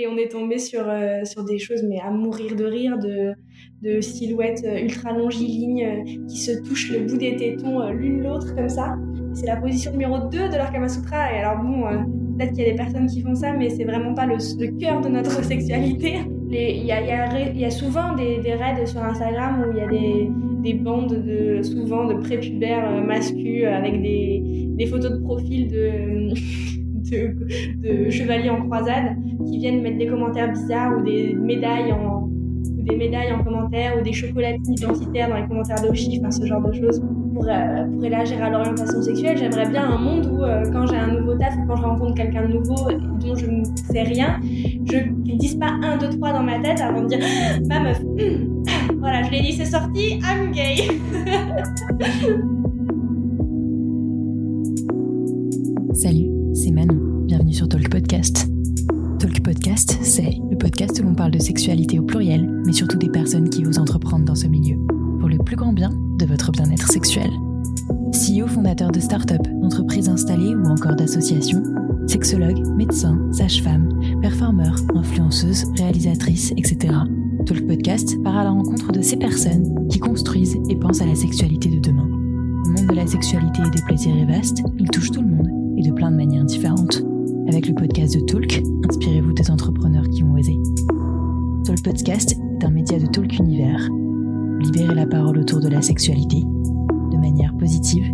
Et on est tombé sur, sur des choses, mais à mourir de rire, de, de silhouettes ultra longilignes qui se touchent le bout des tétons l'une l'autre comme ça. C'est la position numéro 2 de leur Kama Sutra. Et alors bon, peut-être qu'il y a des personnes qui font ça, mais c'est vraiment pas le, cœur de notre sexualité. Il y, y, y a, souvent des, des, raids sur Instagram où il y a des, des, bandes de, souvent de prépubères euh, masculins avec des, des, photos de profil de, de, de, chevaliers en croisade qui viennent mettre des commentaires bizarres ou des médailles en, ou des médailles en commentaire ou des chocolatines identitaires dans les commentaires d'Oshi, enfin ce genre de choses pour, euh, pour élargir à l'orientation sexuelle. J'aimerais bien un monde où euh, quand j'ai un nouveau taf ou quand je rencontre quelqu'un de nouveau dont je ne sais rien, je ne dise pas un, deux, trois dans ma tête avant de dire ma meuf, voilà, je l'ai dit, c'est sorti, I'm gay. Salut, c'est Manon. Bienvenue sur Talk Podcast. Talk Podcast, c'est le podcast où l'on parle de sexualité au pluriel, mais surtout des personnes qui osent entreprendre dans ce milieu, pour le plus grand bien de votre bien-être sexuel. CEO fondateur de start-up, d'entreprises installées ou encore d'associations, sexologue, médecin, sage-femme, performeur, influenceuse, réalisatrice, etc. Talk Podcast part à la rencontre de ces personnes qui construisent et pensent à la sexualité de demain. Le monde de la sexualité et des plaisirs est vaste, il touche tout le monde et de plein de manières différentes. Avec le podcast de Talk, inspirez-vous des entrepreneurs qui ont osé. Talk Podcast est un média de Talk Univers. Libérez la parole autour de la sexualité de manière positive,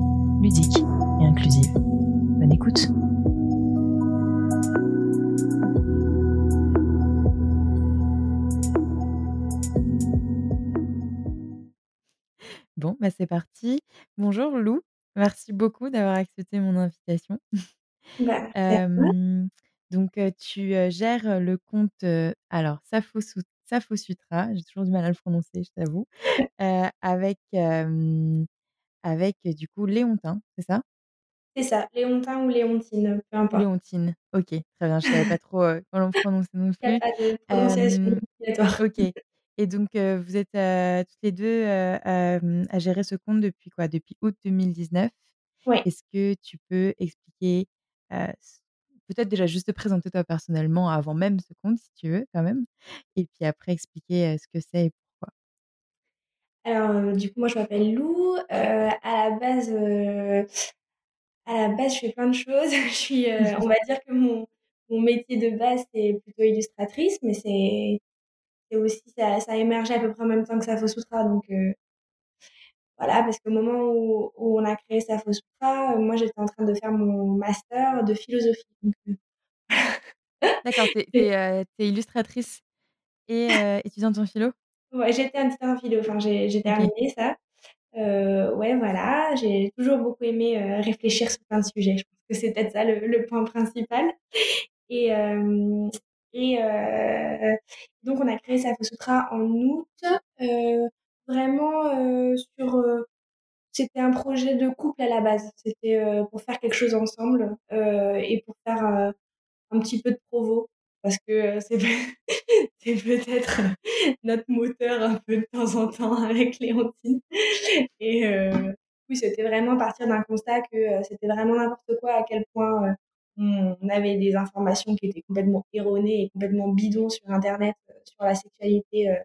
ludique et inclusive. Bonne écoute! Bon, bah c'est parti. Bonjour Lou, merci beaucoup d'avoir accepté mon invitation. Bah, donc, tu gères le compte, alors Safo, Safo Sutra, j'ai toujours du mal à le prononcer, je t'avoue, avec, avec du coup Léontin, c'est ça? C'est ça, Léontin ou Léontine, peu importe. Léontine, ok, très bien, je ne savais pas trop comment le prononcer non plus. Il n'y a pas de prononciation. Ok. Et donc, vous êtes toutes les deux à gérer ce compte depuis quoi? Depuis août 2019. Oui. Est-ce que tu peux expliquer peut-être déjà juste te présenter toi personnellement avant même ce compte, si tu veux, quand même. Et puis après, expliquer ce que c'est et pourquoi? Alors, du coup, moi, je m'appelle Lou. à la base, à la base, je fais plein de choses. je suis, on va dire que mon, mon métier de base, c'est plutôt illustratrice, mais c'est aussi, ça, ça a émergé à peu près en même temps que Safo Sutra. Donc, voilà, parce qu'au moment où, où, on a créé Safo Sutra, moi, j'étais en train de faire mon master de philosophie. D'accord, tu es, illustratrice et étudiante en philo? Ouais, j'étais étudiante en philo, enfin, j'ai terminé ça. Euh, ouais, voilà, j'ai toujours beaucoup aimé réfléchir sur plein de sujets. Je pense que c'est peut-être ça le, le, point principal. Et, et donc, on a créé Safo Sutra en août. vraiment sur c'était un projet de couple à la base. C'était pour faire quelque chose ensemble et pour faire un petit peu de provo. Parce que c'est peut-être notre moteur un peu de temps en temps avec Léontine. Et oui, c'était vraiment partir d'un constat que c'était vraiment n'importe quoi, à quel point on avait des informations qui étaient complètement erronées et complètement bidons sur Internet sur la sexualité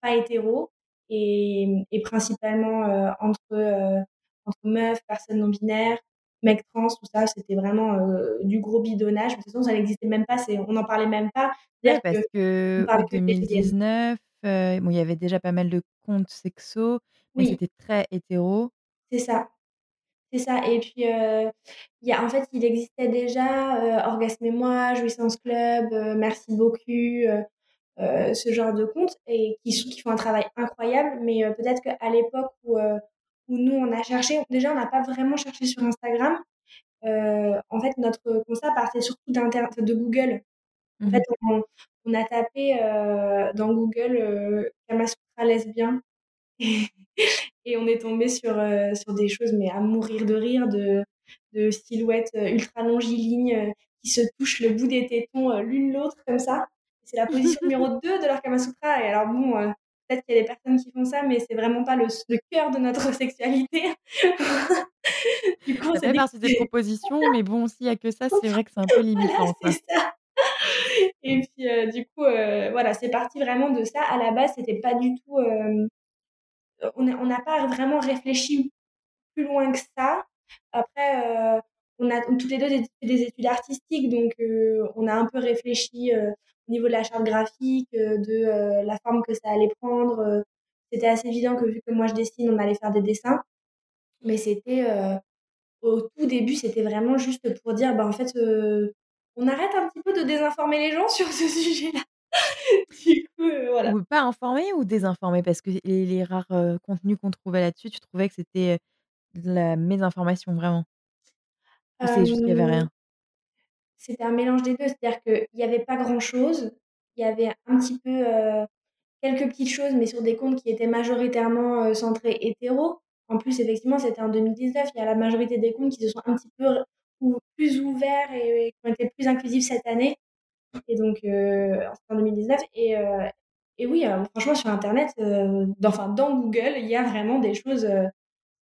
pas hétéro et, et principalement euh, entre, euh, entre meufs, personnes non binaires, mecs trans, tout ça, c'était vraiment euh, du gros bidonnage. De toute façon, ça n'existait même pas, on n'en parlait même pas. parce que, en 2019, bon, il y avait déjà pas mal de comptes sexo, mais c'était très hétéro. C'est ça. C'est ça. Et puis, il y a, en fait, il existait déjà Orgasme et moi, Jouissance Club, Merci beaucoup, euh, ce genre de comptes et qui, qui font un travail incroyable. Mais euh, peut-être qu'à l'époque où, euh, où nous, on a cherché, déjà, on n'a pas vraiment cherché sur Instagram. en fait, notre constat partait surtout de Google. En fait, mmh on, on a tapé dans Google euh, Kamasutra lesbien et, on est tombé sur, sur des choses, mais à mourir de rire, de, de silhouettes ultra longilignes qui se touchent le bout des tétons l'une l'autre comme ça. C'est la position numéro 2 de leur Kama Sutra. Et alors, bon, euh, peut-être qu'il y a des personnes qui font ça, mais c'est vraiment pas le, le cœur de notre sexualité. du coup, ça fait partie des propositions, mais bon, s'il y a que ça, c'est vrai que c'est un peu limitant. c'est ça. Et puis, euh, du coup, euh, voilà, c'est parti vraiment de ça. À la base, c'était pas du tout. On n'a pas vraiment réfléchi plus loin que ça. Après, euh, on a toutes les deux fait des études artistiques, donc euh, on a un peu réfléchi euh, au niveau de la charte graphique, de la forme que ça allait prendre. c'était assez évident que vu que moi je dessine, on allait faire des dessins. Mais c'était au tout début, c'était vraiment juste pour dire, bah en fait, on arrête un petit peu de désinformer les gens sur ce sujet-là. Du coup, euh, voilà. Ou pas informé ou désinformé? Parce que les les rares, heu, contenus qu'on trouvait là-dessus, tu trouvais que c'était, heu, de la mésinformation vraiment? Ou c'est juste qu'il y avait Euh, rien? c'était un mélange des deux, c'est-à-dire qu'il n'y avait pas grand-chose. Il y avait un petit peu euh, quelques petites choses, mais sur des comptes qui étaient majoritairement euh, centrés hétéros. En plus, effectivement, c'était en 2019. Il y a la majorité des comptes qui se sont un petit peu ou plus ouverts et, et qui ont été plus inclusifs cette année. Et donc, euh, en 2019. Et, euh, et oui, euh, franchement, sur Internet, euh, dans, enfin, dans Google, il y a vraiment des choses, euh,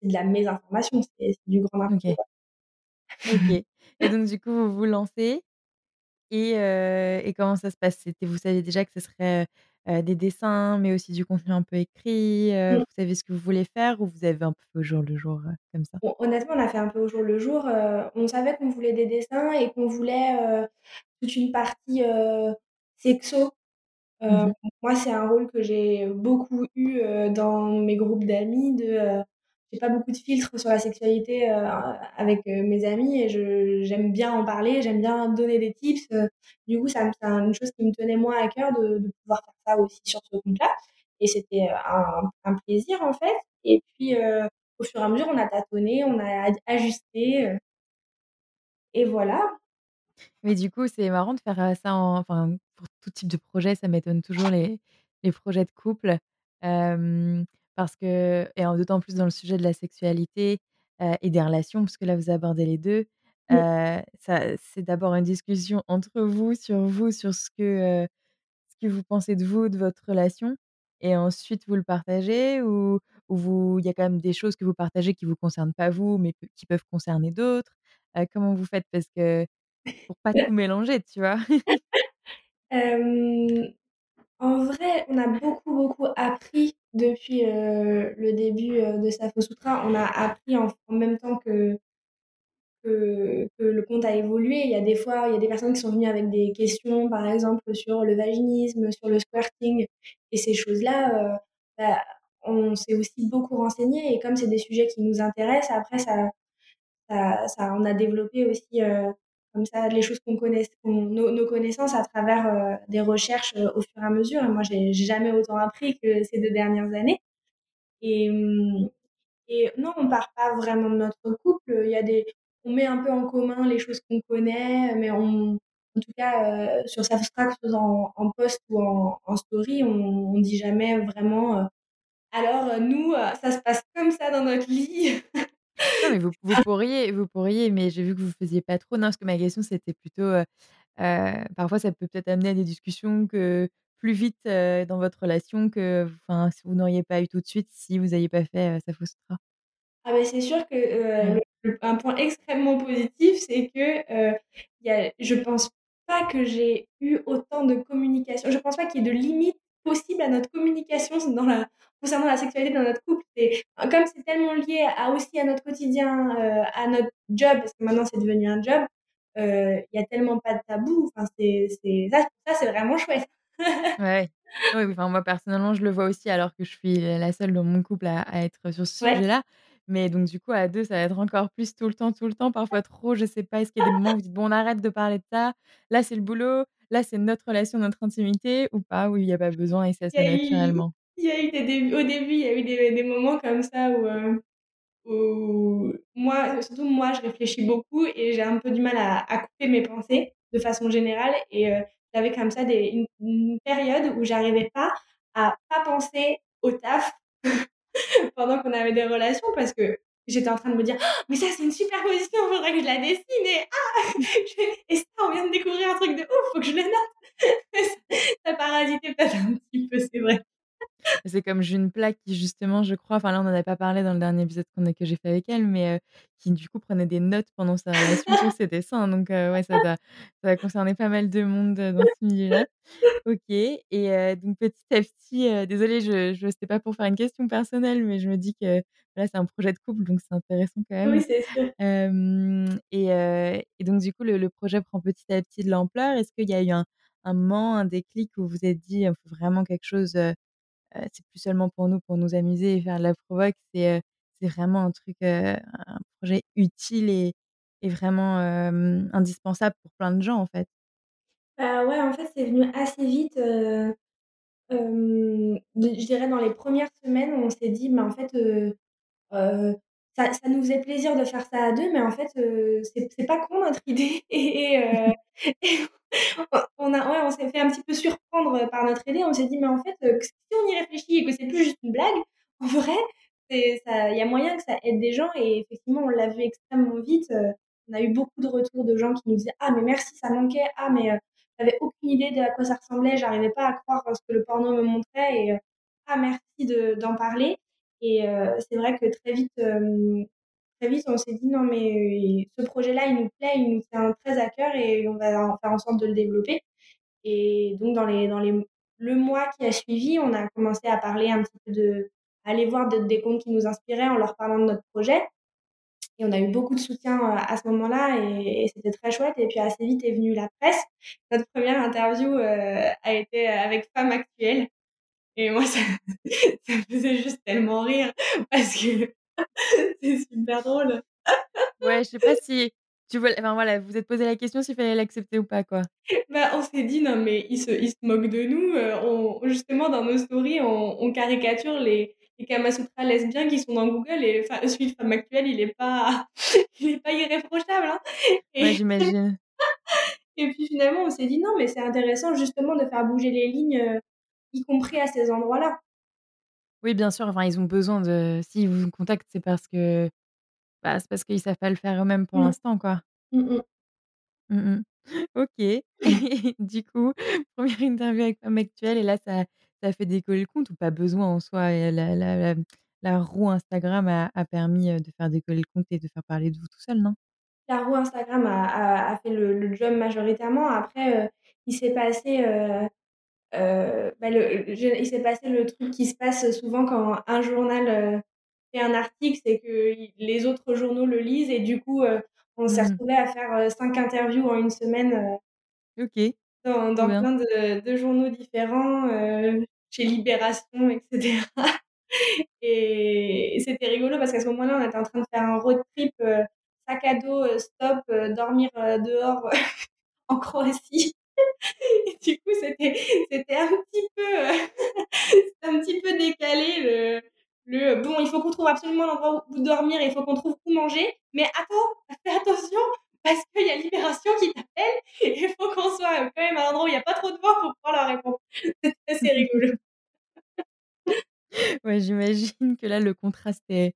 c'est de la mésinformation, c'est du grand n'importe OK, quoi. OK et donc du coup, vous vous lancez et et comment ça se passe? C'était vous saviez déjà que ce serait, des dessins, mais aussi du contenu un peu écrit, heu, vous savez ce que vous voulez faire ou vous avez un peu fait au jour le jour, comme ça? Bon, honnêtement, on a fait un peu au jour le jour. On savait qu'on voulait des dessins et qu'on voulait, toute une partie, sexo. Mmh moi, c'est un rôle que j'ai beaucoup eu, dans mes groupes d'amis de, j'ai pas beaucoup de filtres sur la sexualité, avec, mes amis et je j'aime bien en parler, j'aime bien donner des tips, du coup, ça c'est une chose qui me tenait moi à cœur de de pouvoir faire ça aussi sur ce compte-là et c'était, un un plaisir, en fait et puis, au fur et à mesure, on a tâtonné, on a ajusté, et voilà. Mais du coup, c'est marrant de faire, ça en enfin, pour tout type de projet, ça m'étonne toujours les les projets de couple, parce que et d'autant plus dans le sujet de la sexualité, et des relations, parce que là, vous abordez les 2, heu, ça c'est d'abord une discussion entre vous, sur vous, sur ce que, ce que vous pensez de vous, de votre relation et ensuite vous le partagez ou ou il y a quand même des choses que vous partagez qui vous concernent pas vous, mais qui peuvent concerner d'autres? Comment vous faites? Parce que pour pas tout mélanger, tu vois? En vrai, on a beaucoup, beaucoup appris depuis, le début, heu, de Safo Sutra. On a appris en même temps que que le compte a évolué. Il y a des fois, il y a des personnes qui sont venues avec des questions, par exemple, sur le vaginisme, sur le squirting et ces choses-là, bah, on s'est aussi beaucoup renseigné et comme c'est des sujets qui nous intéressent, après ça ça on a développé aussi, comme ça les choses qu'on nos connaissances à travers, heu, des recherches, heu, au fur et à mesure. Et moi j'ai jamais autant appris que ces 2 dernières années. Et mmh et non, on part pas vraiment de notre couple, il y a des on met un peu en commun les choses qu'on connaît, mais on en tout cas, heu, sur Substract, en en post ou en story, on on dit jamais vraiment, heu: «Alors, nous, ça se passe comme ça dans notre lit». Non, mais vous vous pourriez vous pourriez, mais j'ai vu que vous faisiez pas trop. Non, parce que ma question, c'était plutôt, heu heu, parfois ça peut peut-être amener à des discussions que plus vite, heu, dans votre relation que enfin, si vous n'auriez pas eu tout de suite si vous aviez pas fait, heu, ça frustra. Ah beh, c'est sûr que, heu, le le un point extrêmement positif, c'est que, heu, il y a je pense pas que j'ai eu autant de communication je pense pas qu'il y ait de limites possibles à notre communication dans la concernant la sexualité dans notre couple. C'est comme c'est tellement lié à aussi à notre quotidien, heu, à notre job, parce que maintenant c'est devenu un job, heu, il y a tellement pas de tabou, enfin c'est c'est ça ça c'est vraiment chouette. Ouais. Oui, enfin, moi, personnellement, je le vois aussi alors que je suis la seule dans mon couple à à être sur ce Ouais. sujet-là. Mais donc du coup, à 2 ça va être encore plus tout le temps, tout le temps, parfois trop, je sais pas. Est-ce qu'il y a des moments où vous dites: «Bon, on arrête de parler de ça, là, c'est le boulot, là, c'est notre relation, notre intimité» ou pas? Ou il y a pas besoin et ça se fait naturellement? il y a eu des débuts au début, il y a eu des des moments comme ça où, heu Heu, moi, surtout moi, je réfléchis beaucoup et j'ai un peu du mal à à couper mes pensées de façon générale et heu, j'avais comme ça des une une période où j'arrivais pas à pas penser au taf pendant qu'on avait des relations parce que j'étais en train de me dire: «Oh, «Mais ça, c'est une super position, faudrait que je la dessine et ah! et ça, on vient de découvrir un truc de ouf, faut que je le note». Ça parasitait peut-être un petit peu, c'est vrai. C'est comme June Plaque qui justement, je crois enfin là, on n'en a pas parlé dans le dernier épisode qu'on a que j'ai fait avec elle, mais qui du coup prenait des notes pendant sa relation. C'était ça, hein, donc heu, ouais, ça doit ça doit concerner pas mal de monde, dans ce milieu-là. OK et donc petit à petit, désolée, je je c'était pas pour faire une question personnelle, mais je me dis que là, c'est un projet de couple, donc c'est intéressant quand Oui, même. c'est sûr. Et donc du coup, le le projet prend petit à petit de l'ampleur. Est-ce qu'il y a eu un un moment, un déclic où vous vous êtes dit: «Il faut vraiment quelque chose, c'est plus seulement pour nous, pour nous amuser et faire de la provoque, c'est, vraiment un truc, un projet utile et vraiment, indispensable pour plein de gens, en fait»? Bah, ouais, en fait, c'est venu assez vite, je dirais dans les premières semaines, on s'est dit: «Mais en fait, ça nous faisait plaisir de faire ça à 2, mais en fait, heu, c'est pas con notre idée» et et on a ouais, on s'est fait un petit peu surprendre par notre idée. On s'est dit: «Mais en fait, heu, si on y réfléchit et que c'est plus juste une blague, en vrai, il y a moyen que ça aide des gens» et effectivement, on l'a vu extrêmement vite, on a eu beaucoup de retours de gens qui nous disaient: «Ah mais merci, ça manquait. Ah mais, j'avais aucune idée de à quoi ça ressemblait, j'arrivais pas à croire ce que le porno me montrait. Et ah merci de d'en parler» et heu, c'est vrai que très vite, hem, très vite, on s'est dit: «Non mais ce projet-là, il nous plaît, il nous tient très à cœur et on va faire en sorte de le développer» et donc dans les dans les le mois qui a suivi, on a commencé à parler un petit peu de aller voir de des comptes qui nous inspiraient en leur parlant de notre projet. Et on a eu beaucoup de soutien, à ce moment-là et c'était très chouette. Et puis assez vite est venue la presse. Notre 1re interview, a été avec Femme Actuelle et moi ça ça me faisait juste tellement rire parce que c'est super drôle. Ouais, je sais pas si tu voulais enfin voilà, vous vous êtes posé la question s'il fallait l'accepter ou pas, quoi? Bah, on s'est dit: «Non mais ils se ils se moquent de nous, on» justement dans nos stories, on on caricature les les Kamasutra lesbiens qui sont dans Google et enfin celui de Femme Actuelle, il est pas il est pas irréprochable, hein et Ouais, j'imagine. et puis finalement, on s'est dit: «Non mais c'est intéressant justement de faire bouger les lignes, heu, y compris à ces endroits-là». Oui, bien sûr, enfin, ils ont besoin de s'ils vous contactent, c'est parce que, bah, c'est parce qu'ils savent pas le faire eux-mêmes pour Mmh. l'instant, quoi. Mmh mh. Mmh mh. OK du coup, 1re interview avec Femme Actuelle et là, ça ça a fait décoller le compte ou pas besoin en soi et la la la la roue Instagram a a permis, heu, de faire décoller le compte et de faire parler de vous tout seul, non? La roue Instagram a a a fait le le job majoritairement. Après, heu, il s'est passé, heu heu, bah, le je il s'est passé le truc qui se passe souvent quand un journal, heu, fait un article, c'est que les autres journaux le lisent et du coup, heu, on s'est Mmh mh. retrouvés à faire, 5 interviews en 1 semaine, OK. dans plein de de journaux différents, chez Libération et cetera et c'était rigolo parce qu'à ce moment-là, on était en train de faire un road trip, sac à dos, stop, dormir, dehors en Croatie du coup, c'était c'était un petit peu, un petit peu décalé le le: «Bon, il faut qu'on trouve absolument l'endroit où dormir il faut qu'on trouve où manger, mais attends, fais attention parce qu'il y a Libération qui t'appelle et il faut qu'on soit, quand même à un endroit où il y a pas trop de vent pour pouvoir leur répondre». C'était assez rigolo. Ouais, j'imagine que là, le contraste est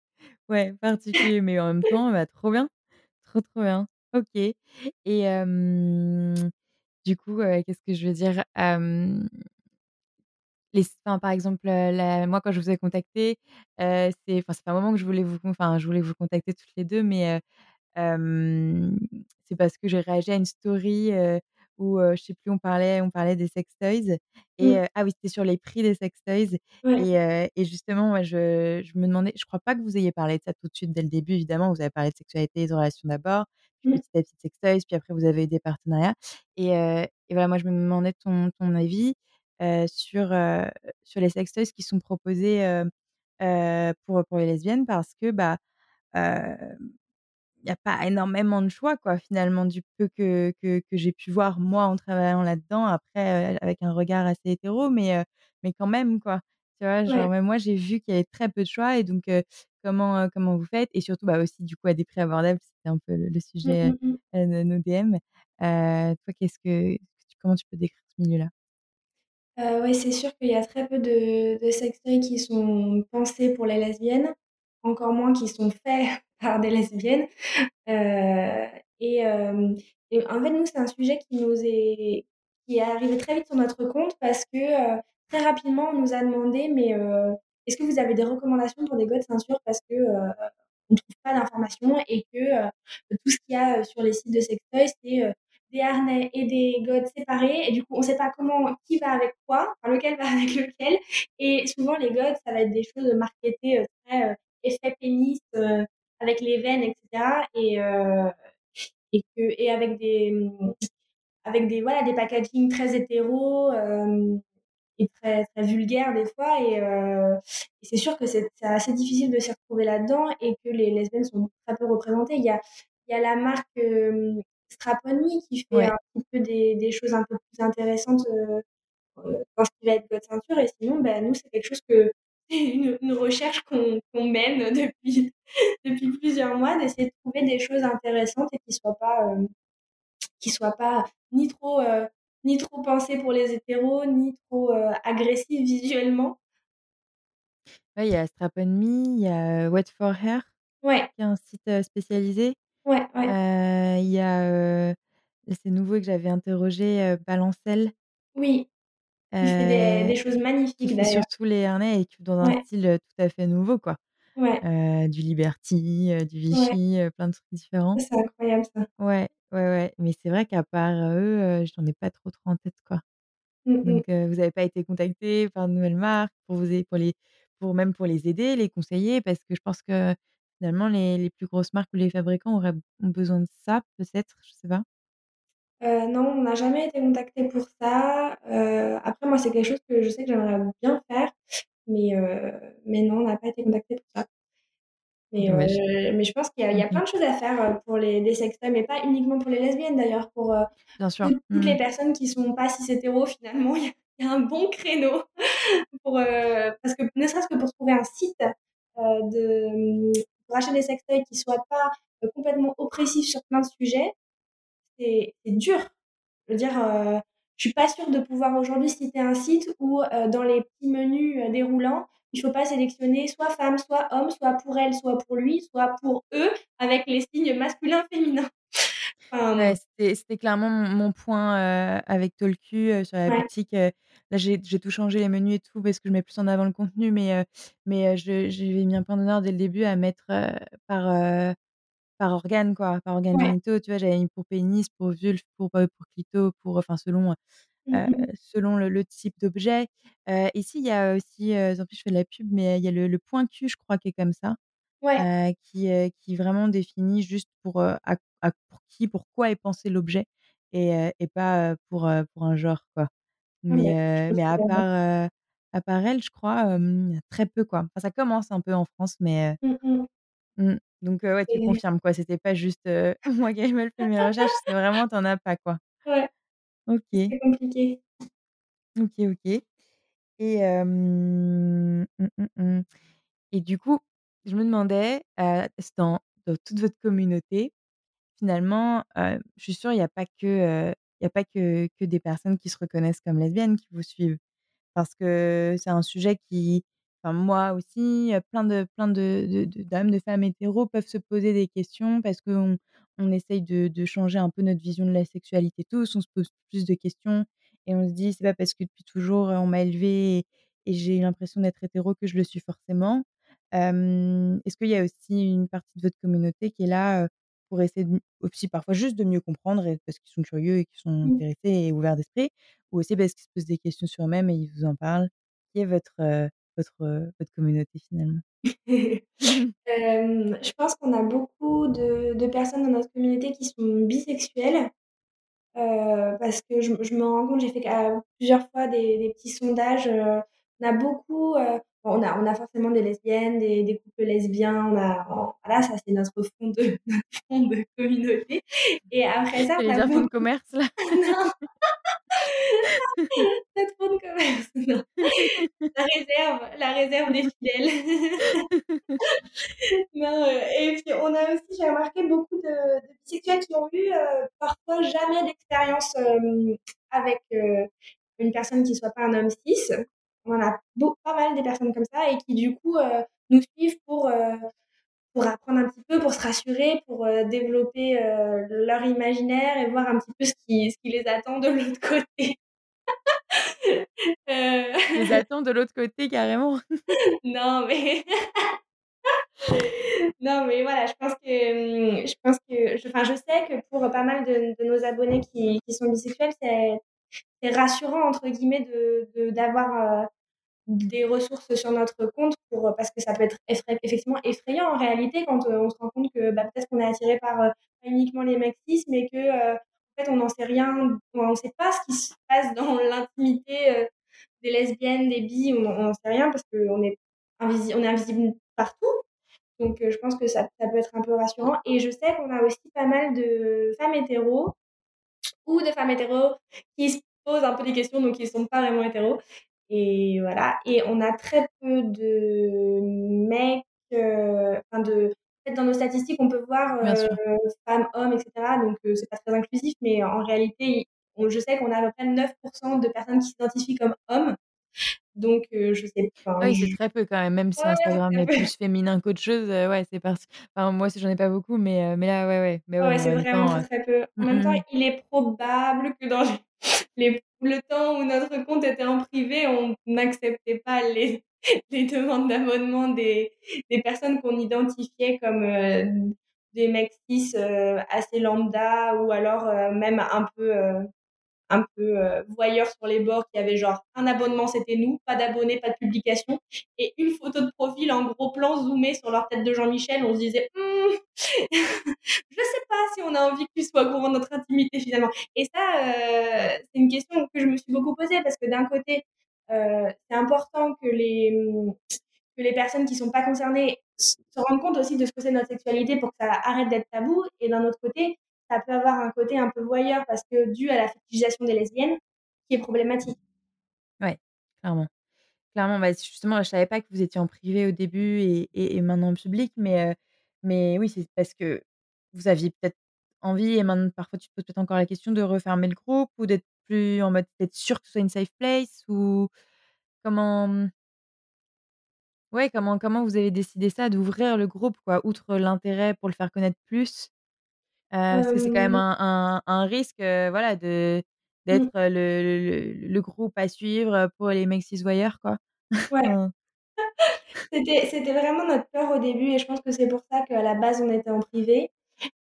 ouais, particulier, mais en même temps, bah, trop bien, trop, trop bien. OK et du coup, qu'est-ce que je veux dire? Par exemple, moi, quand je vous ai contactés, heu, c'est enfin, fait un moment que je voulais vous je voulais vous contacter toutes les 2, mais c'est parce que j'ai réagi à une story, où, heu, je sais plus, on parlait on parlait des sextoys et Mmh. ah oui, c'était sur les prix des sextoys Ouais. et justement, moi, je je me demandais je crois pas que vous ayez parlé de ça tout de suite dès le début, évidemment, vous avez parlé de sexualité et de relations d'abord, puis Mmh. petit à petit sextoys, puis après vous avez eu des partenariats et voilà, moi, je me demandais ton ton avis, sur, sur les sextoys qui sont proposés, pour pour les lesbiennes parce que, bah, il y a pas énormément de choix, quoi, finalement, du peu que que que j'ai pu voir, moi, en travaillant là-dedans. Après, heu, avec un regard assez hétéro, mais mais quand même, quoi. Tu vois? Genre, Ouais. moi, j'ai vu qu'il y avait très peu de choix et donc comment, comment vous faites? Et surtout, bah, aussi, du coup, à des prix abordables, c'était un peu le le Mmh, sujet, mmh mh. heu, de nos DM. Toi, qu'est-ce que comment tu peux décrire ce milieu-là? Ouais, c'est sûr qu'il y a très peu de de sextoys qui sont pensés pour les lesbiennes, encore moins qui sont faits par des lesbiennes. Heu et et en fait, nous, c'est un sujet qui nous est qui est arrivé très vite sur notre compte parce que, heu, très rapidement, on nous a demandé, mais est-ce que vous avez des recommandations pour des godes ceinture parce que on ne trouve pas d'informations et que tout ce qu'il y a sur les sites de sextoy, c'est des harnais et des godes séparés et du coup on ne sait pas comment qui va avec quoi, enfin lequel va avec lequel et souvent les godes ça va être des choses marketées très effet pénis avec les veines etc et et que et avec des avec des voilà des packaging très hétéro et très très vulgaires des fois et, et c'est sûr que c'est assez difficile de s'y retrouver là-dedans et que les lesbiennes sont très peu représentées. Il y a il y a la marque Strap qui fait un petit peu des, des, choses un peu plus intéressantes dans ce qui va être votre ceinture et sinon ben nous c'est quelque chose que une, une recherche qu'on mène depuis, depuis plusieurs mois, d'essayer de trouver des choses intéressantes et qui soient pas, euh, qui soient pas ni trop, euh, ni trop pensées pour les hétéros, ni trop euh, agressives visuellement. Ouais, il y a Strap On Me, il y a Wet for Hair, ouais. qui est un site spécialisé. Ouais, ouais. Il y a, c'est nouveau que j'avais interrogé, Balancelle. Oui, il fait des, des choses magnifiques d'ailleurs. Surtout les harnais et dans un style tout à fait nouveau, quoi. Ouais. du Liberty, du Vichy, plein de trucs différents. C'est incroyable ça. Ouais, ouais, ouais. Mais c'est vrai qu'à part eux, j'en ai pas trop, trop en tête, quoi. Mmh Donc, vous n'avez pas été contacté par de nouvelles marques pour vous aider, pour les, pour même pour les aider, les conseiller, parce que je pense que finalement les, les plus grosses marques ou les fabricants auraient ont besoin de ça, peut-être, je sais pas. Euh, non, on n'a jamais été contacté pour ça. Euh, après, moi, c'est quelque chose que je sais que j'aimerais bien faire, mais, euh, mais non, on n'a pas été contacté pour ça. Mais, mais je pense qu'il y, a plein de choses à faire pour les, les sextoys, mais pas uniquement pour les lesbiennes d'ailleurs, pour bien sûr. toutes, les mmh. personnes qui sont pas cis hétéros, finalement, il y, a un bon créneau pour, parce que ne serait-ce que pour trouver un site de, pour acheter des sextoys qui soient pas complètement oppressifs sur plein de sujets, c'est dur. Je veux dire, euh, je suis pas sûre de pouvoir aujourd'hui citer un site où euh, dans les petits menus euh, déroulants, il faut pas sélectionner soit femme, soit homme, soit pour elle, soit pour lui, soit pour eux, avec les signes masculins, féminins. c'était clairement mon, point avec Tolku sur la boutique. là, j'ai tout changé les menus et tout parce que je mets plus en avant le contenu, mais, mais j'ai mis un point d'honneur dès le début à mettre par par organe, quoi, par organe génitaux, tu vois? J'avais mis pour pénis, pour vulve, pour, pour clito, pour enfin selon, mmh selon le, type d'objet. ici, il y a aussi, en plus je fais de la pub, mais il y a le, point Q, je crois, qui est comme ça, qui, qui vraiment définit juste pour, à, pour qui, pourquoi est pensé l'objet et, et pas pour, pour un genre, quoi. Ah, Mais, mais à part, à part elle, je crois, très peu, quoi. Enfin, ça commence un peu en France, mais mmh Mmh. Donc ouais, tu confirmes quoi, c'était pas juste, moi qui ai mal fait mes recherches, c'est vraiment tu en as pas quoi. Ouais. OK. C'est compliqué. OK, OK. Et mmh, mmh, et du coup, je me demandais, dans dans toute votre communauté, finalement, je suis sûre il y a pas que, y a pas que que des personnes qui se reconnaissent comme lesbiennes qui vous suivent. Parce que c'est un sujet qui Enfin, moi aussi, plein de plein de d'hommes, de femmes hétéros peuvent se poser des questions parce qu'on on essaye de de changer un peu notre vision de la sexualité tous, on se pose plus de questions et on se dit: «C'est pas parce que depuis toujours, on m'a élevé et et j'ai eu l'impression d'être hétéro que je le suis forcément». est-ce qu'il y a aussi une partie de votre communauté qui est là, pour essayer de aussi parfois juste de mieux comprendre et parce qu'ils sont curieux et qu'ils sont Mmh. intéressés et ouverts d'esprit? Ou aussi parce qu'ils se posent des questions sur eux-mêmes et ils vous en parlent? Qui est votre, votre, votre communauté finalement? je pense qu'on a beaucoup de, de, personnes dans notre communauté qui sont bisexuelles. Parce que je, je, me rends compte, j'ai fait plusieurs fois des, des petits sondages. On a beaucoup, on, a, on a forcément des lesbiennes, des, des couples lesbiens. On a, voilà, ça c'est notre fond de, notre fond de communauté. Et après ça, on a beaucoup... de commerce là. non. notre fond de commerce, non. La réserve, la réserve des fidèles. non, et puis on a aussi, j'ai remarqué beaucoup de, de bisexuels qui ont eu parfois jamais d'expérience avec une personne qui soit pas un homme cis. On en a pas mal des personnes comme ça et qui du coup nous suivent pour pour apprendre un petit peu, pour se rassurer, pour développer leur imaginaire et voir un petit peu ce qui, ce qui les attend de l'autre côté. euh... les attends de l'autre côté carrément. non, mais non, mais voilà, je pense que, je pense que, je, enfin, je sais que pour pas mal de, de nos abonnés qui, qui sont bisexuels, c'est, c'est rassurant entre guillemets de, d'avoir des ressources sur notre compte pour, parce que ça peut être effectivement effrayant en réalité quand on se rend compte que bah, peut-être qu'on est attiré par uniquement les mecs mais que en fait on n'en sait rien, on ne sait pas ce qui se passe dans l'intimité des lesbiennes, des bi, on n'en sait rien parce qu'on est, invisible, on est invisible partout. Donc, je pense que ça, ça, peut être un peu rassurant. Et je sais qu'on a aussi pas mal de femmes hétéros ou de femmes hétéros qui se posent un peu des questions, donc qui ne sont pas vraiment hétéros. Et voilà. Et on a très peu de mecs, enfin de, dans nos statistiques, on peut voir femmes, hommes, etc. Donc, c'est pas très inclusif, mais en réalité, je sais qu'on a à peu près 9% de personnes qui s'identifient comme hommes. Donc, je sais pas. Oui, c'est très peu quand même, même si Instagram est plus féminin qu'autre chose. ouais, c'est parti. Enfin, moi, j'en ai pas beaucoup, mais, mais là, ouais, ouais. Mais ouais, c'est vraiment très, très peu. En même temps, il est probable que dans le temps où notre compte était en privé, on n'acceptait pas les, demandes d'abonnement des, personnes qu'on identifiait comme des mecs cis assez lambda ou alors même un peu un peu euh, voyeur sur les bords qui avait genre un abonnement c'était nous, pas d'abonnés, pas de publication et une photo de profil en gros plan zoomé sur leur tête de Jean-Michel, on se disait hm, je sais pas si on a envie que tu sois courant de notre intimité finalement. Et ça euh, c'est une question que je me suis beaucoup posée parce que d'un côté euh, c'est important que les que les personnes qui sont pas concernées se rendent compte aussi de ce que c'est notre sexualité pour que ça arrête d'être tabou et d'un autre côté ça peut avoir un côté un peu voyeur parce que dû à la fétichisation des lesbiennes, qui est problématique. Ouais, clairement. Clairement, bah, justement, je savais pas que vous étiez en privé au début et, et, maintenant en public, mais, mais oui, c'est parce que vous aviez peut-être envie, et maintenant parfois tu te poses peut-être encore la question de refermer le groupe ou d'être plus en mode d'être sûr que ce soit une safe place ou comment. Ouais, comment, comment vous avez décidé ça, d'ouvrir le groupe, quoi, outre l'intérêt pour le faire connaître plus? Parce que c'est quand même un un un risque, voilà, de d'être mmh. le le le groupe à suivre, pour les mecs cisvoyeurs, quoi. Ouais. C'était c'était vraiment notre peur au début et je pense que c'est pour ça qu'à la base, on était en privé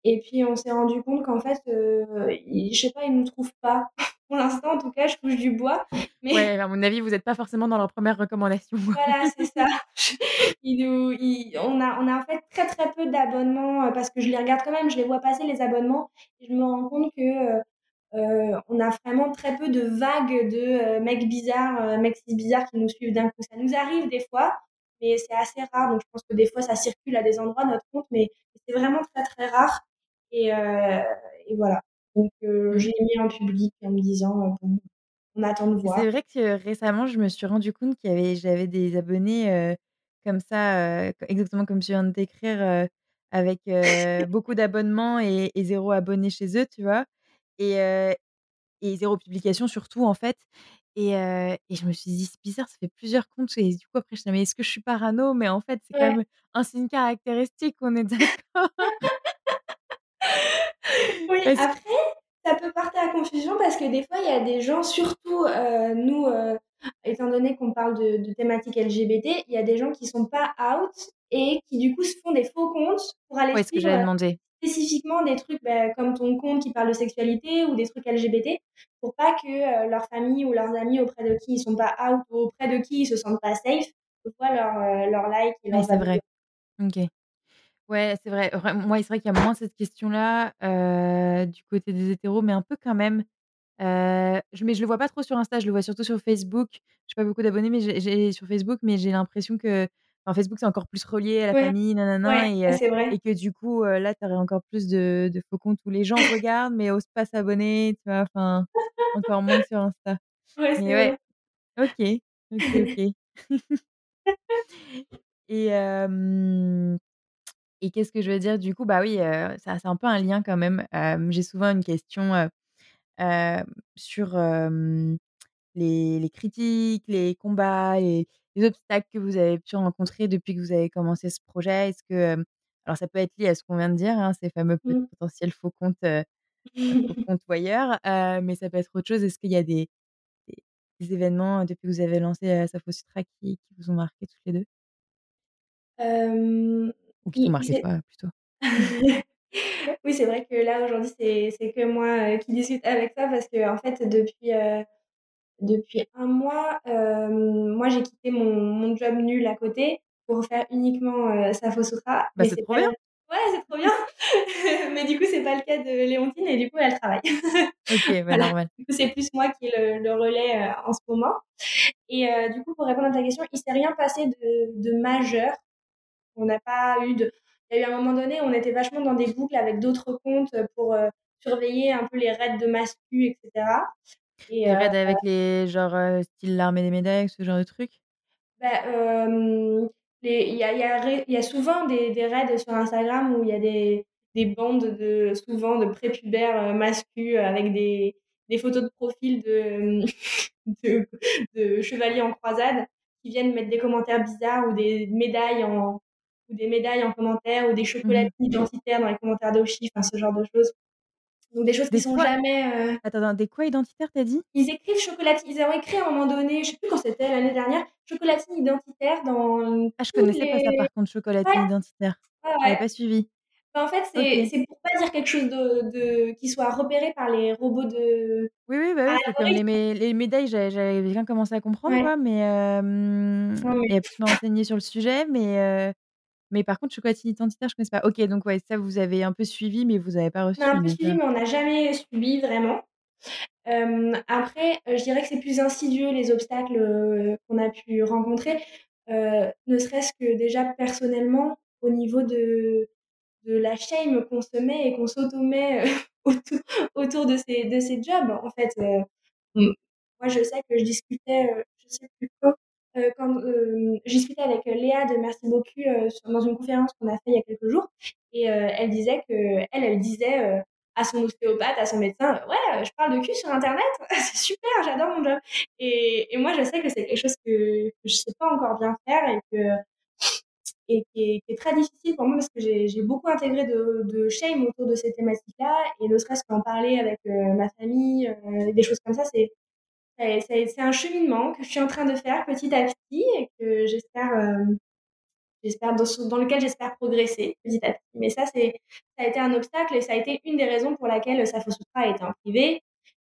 et puis on s'est rendu compte qu'en fait, ils je sais pas, ils nous trouvent pas. Pour l'instant, en tout cas, je touche du bois, mais Ouais, à mon avis, vous êtes pas forcément dans leurs premières recommandations. Voilà, c'est ça. Nous on a on a en fait très, très peu d'abonnements, parce que je les regarde quand même, je les vois passer les abonnements et je me rends compte que, heu, on a vraiment très peu de vagues de, mecs bizarres, mecs cis bizarres qui nous suivent d'un coup. Ça nous arrive des fois, mais c'est assez rare, donc je pense que des fois ça circule à des endroits notre compte, mais c'est vraiment très, très rare et et voilà. Donc Mmh. j'ai mis en public en me disant: «Bon, on attend de voir». C'est vrai que récemment, je me suis rendu compte qu'il y avait j'avais des abonnés, comme ça, exactement comme tu viens de décrire, avec, beaucoup d'abonnements et et 0 abonné chez eux, tu vois? Et et 0 publication surtout, en fait et et je me suis dit: «C'est bizarre, ça fait plusieurs comptes» et du coup, après, je me «Mais est-ce que je suis parano?» mais en fait, c'est quand Ouais. même un signe caractéristique, on est d'accord? Oui, après, ça peut porter à confusion parce que des fois, il y a des gens, surtout, heu, nous, heu, étant donné qu'on parle de de thématiques LGBT, il y a des gens qui sont pas out et qui, du coup, se font des faux comptes pour aller ce que demander. spécifiquement des trucs, bah, comme ton compte qui parle de sexualité ou des trucs LGBT pour pas que, leur famille ou leurs amis auprès de qui ils sont pas out ou auprès de qui ils se sentent pas safe, voient leurs, heu, leurs likes et Oui, leurs c'est vrai. OK. Ouais, c'est vrai. Moi, c'est vrai qu'il y a moins cette question-là, du côté des hétéros, mais un peu quand même. Heu, je mais je le vois pas trop sur Insta, je le vois surtout sur Facebook. J'ai pas beaucoup d'abonnés, mais j'ai j'ai sur Facebook, mais j'ai l'impression que enfin, Facebook, c'est encore plus relié à la Ouais, famille, ouais, nanana et c'est vrai. et que du coup, heu, là, tu aurais encore plus de de faux comptes où les gens regardent, mais osent pas s'abonner, tu vois? Enfin, encore moins que sur Insta. Ouais, Mais c'est ouais, vrai. OK, OK, OK. Et et qu'est-ce que je veux dire? Du coup, bah, oui, ça c'est un peu un lien quand même. J'ai souvent une question, sur, les les critiques, les combats, les les obstacles que vous avez pu rencontrer depuis que vous avez commencé ce projet. Est-ce que, alors ça peut être lié à ce qu'on vient de dire, hein, ces fameux Mmh. potentiels faux comptes, faux comptes voyeurs, heu, mais ça peut être autre chose. Est-ce qu'il y a des des des événements depuis que vous avez lancé Safo Sutra qui, qui vous ont marqué toutes les deux? Ou qui t'ont marqué toi plutôt? Oui, c'est vrai que là aujourd'hui c'est que moi qui discute avec ça parce que en fait depuis depuis un mois, moi j'ai quitté mon, mon job nul à côté pour faire uniquement euh, Safo Sutra. Bah, c'est trop bien. Ouais, c'est trop bien. mais du coup, c'est pas le cas de Léontine et du coup, elle travaille. ok, bah, normal. Du coup, c'est plus moi qui le, relais euh, en ce moment. Et euh, du coup, pour répondre à ta question, il s'est rien passé de, de majeur. On n'a pas eu de. Il y a eu un moment donné, on était vachement dans des boucles avec d'autres comptes pour euh, surveiller un peu les raids de mascu, etc. Et, les raids avec les genre style l'armée des médailles, ce genre de trucs. Bah, il y a, y, a, y a, souvent des, des, raids sur Instagram où il y a des, des, bandes de souvent de prépubères euh, masculins avec des, des, photos de profil de, de, de, chevaliers en croisade qui viennent mettre des commentaires bizarres ou des médailles en ou des médailles en commentaire ou des chocolatines mmh. identitaires dans les commentaires d'Oshi, enfin ce genre de choses. Donc des choses qui sont jamais. Euh... Attends, des quoi identitaires t'as dit? Ils écrivent chocolatine. Ils ont écrit à un moment donné, je sais plus quand c'était l'année dernière, chocolatine identitaire dans. Ah, je connaissais pas ça par contre, chocolatine identitaire. Ouais, ouais. Pas suivi. Bah, en fait, c'est c'est pour pas dire quelque chose de, de qui soit repéré par les robots de. Oui, oui, bah oui, c'est comme les, les médailles, j'avais bien commencé à comprendre, quoi, mais, euh, mais... et plus m'enseigner sur le sujet, mais. Euh... Mais par contre, chocolatine identitaire, je ne connais pas. OK, donc ouais, ça, vous avez un peu suivi, mais vous n'avez pas reçu. On a un peu suivi, mais on n'a jamais suivi vraiment. après, je dirais que c'est plus insidieux les obstacles qu'on a pu rencontrer, ne serait-ce que déjà personnellement, au niveau de, de la shame qu'on se met et qu'on s'auto-met autour, autour, de, ces, de ces jobs. En fait, moi, je sais que je discutais, je sais plus quoi, euh, quand euh, j'ai discuté avec Léa de Merci beaucoup euh, dans une conférence qu'on a fait il y a quelques jours, et elle disait que elle, elle disait à son ostéopathe, à son médecin, ouais, je parle de cul sur Internet, c'est super, j'adore mon job. Et, et, moi, je sais que c'est quelque chose que, que je sais pas encore bien faire et que et qui est, très difficile pour moi parce que j'ai beaucoup intégré de, de, shame autour de ces thématiques-là et ne serait-ce qu'en parler avec ma famille, des choses comme ça, c'est c'est un cheminement que je suis en train de faire petit à petit et que j'espère, euh, dans, lequel j'espère progresser petit à petit. Mais ça, c'est, ça a été un obstacle et ça a été une des raisons pour laquelle Safo Sutra a été en privé.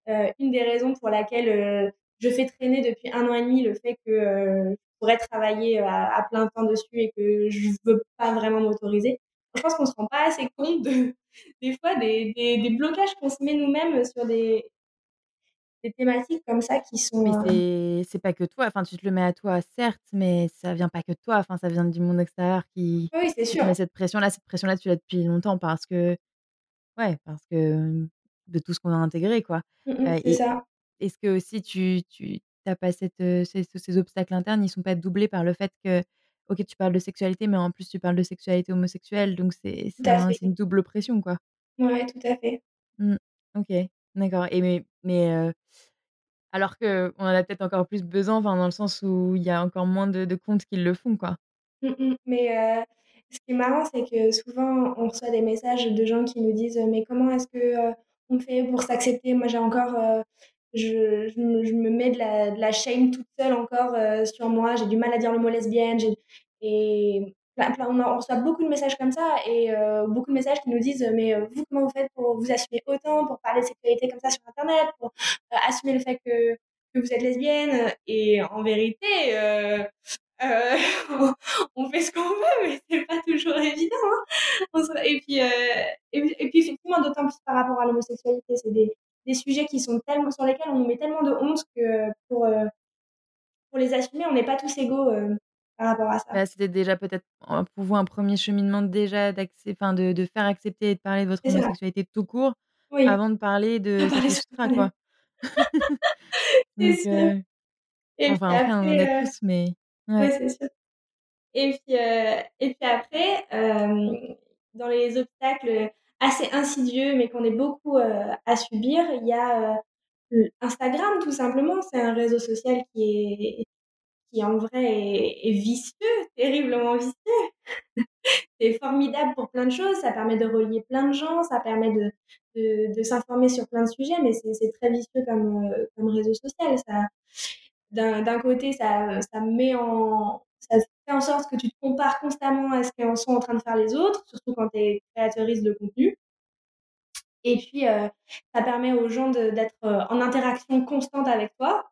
Euh, une des raisons pour laquelle euh, je fais traîner depuis un an et demi le fait que je pourrais travailler à, plein temps dessus et que je veux pas vraiment m'autoriser. Je pense qu'on se rend pas assez compte de, des fois des, des blocages qu'on se met nous-mêmes sur des, des thématiques comme ça qui sont. Mais c'est pas que toi, enfin, tu te le mets à toi, certes, mais ça vient pas que de toi, enfin, ça vient du monde extérieur qui. Oui, c'est sûr. Mais cette pression-là, cette pression-là, tu l'as depuis longtemps parce que. Ouais, parce que de tout ce qu'on a intégré, quoi. Mmh c'est ça. Est-ce que aussi tu, tu t'as pas cette, ces, ces, obstacles internes, ils sont pas doublés par le fait que, ok, tu parles de sexualité, mais en plus tu parles de sexualité homosexuelle, donc c'est une double pression, quoi. Ouais, tout à fait. Mmh. Ok. D'accord et mais mais alors qu'on en a peut-être encore plus besoin, enfin, dans le sens où il y a encore moins de comptes qui le font, quoi. Mmh mh. Mais ce qui est marrant, c'est que souvent, on reçoit des messages de gens qui nous disent: «Mais comment est-ce que, on fait pour s'accepter?» moi, j'ai encore, je me mets de la de shame toute seule encore, sur moi. J'ai du mal à dire le mot lesbienne, on, reçoit beaucoup de messages comme ça et euh, beaucoup de messages qui nous disent mais euh, vous comment vous faites pour vous assumer autant pour parler de sexualité comme ça sur internet pour euh, assumer le fait que, que, vous êtes lesbienne? Et en vérité on fait ce qu'on veut mais c'est pas toujours évident hein. et puis et, puis effectivement d'autant plus par rapport à l'homosexualité c'est des, des sujets qui sont tellement sur lesquels on met tellement de honte que pour pour les assumer on n'est pas tous égaux rapport à ça? Bah, c'était déjà peut-être pour vous un premier cheminement déjà enfin de, de, faire accepter et de parler de votre homosexualité tout court avant de parler de Sutra, quoi. Donc, euh, et enfin, après, on en a euh, tous, mais. Ouais, c'est sûr. Et puis, euh, et puis après, dans les obstacles assez insidieux, mais qu'on est beaucoup à subir, il y a Instagram, tout simplement. C'est un réseau social qui est qui en vrai est, vicieux, terriblement vicieux. c'est formidable pour plein de choses, ça permet de relier plein de gens, ça permet de, de, de s'informer sur plein de sujets, mais c'est très vicieux comme, euh, comme réseau social. Ça. d'un côté, ça, ça met en, ça fait en sorte que tu te compares constamment à ce qu'en sont en train de faire les autres, surtout quand tu es créatrice de contenu. Et puis, euh, ça permet aux gens d'être euh, en interaction constante avec toi.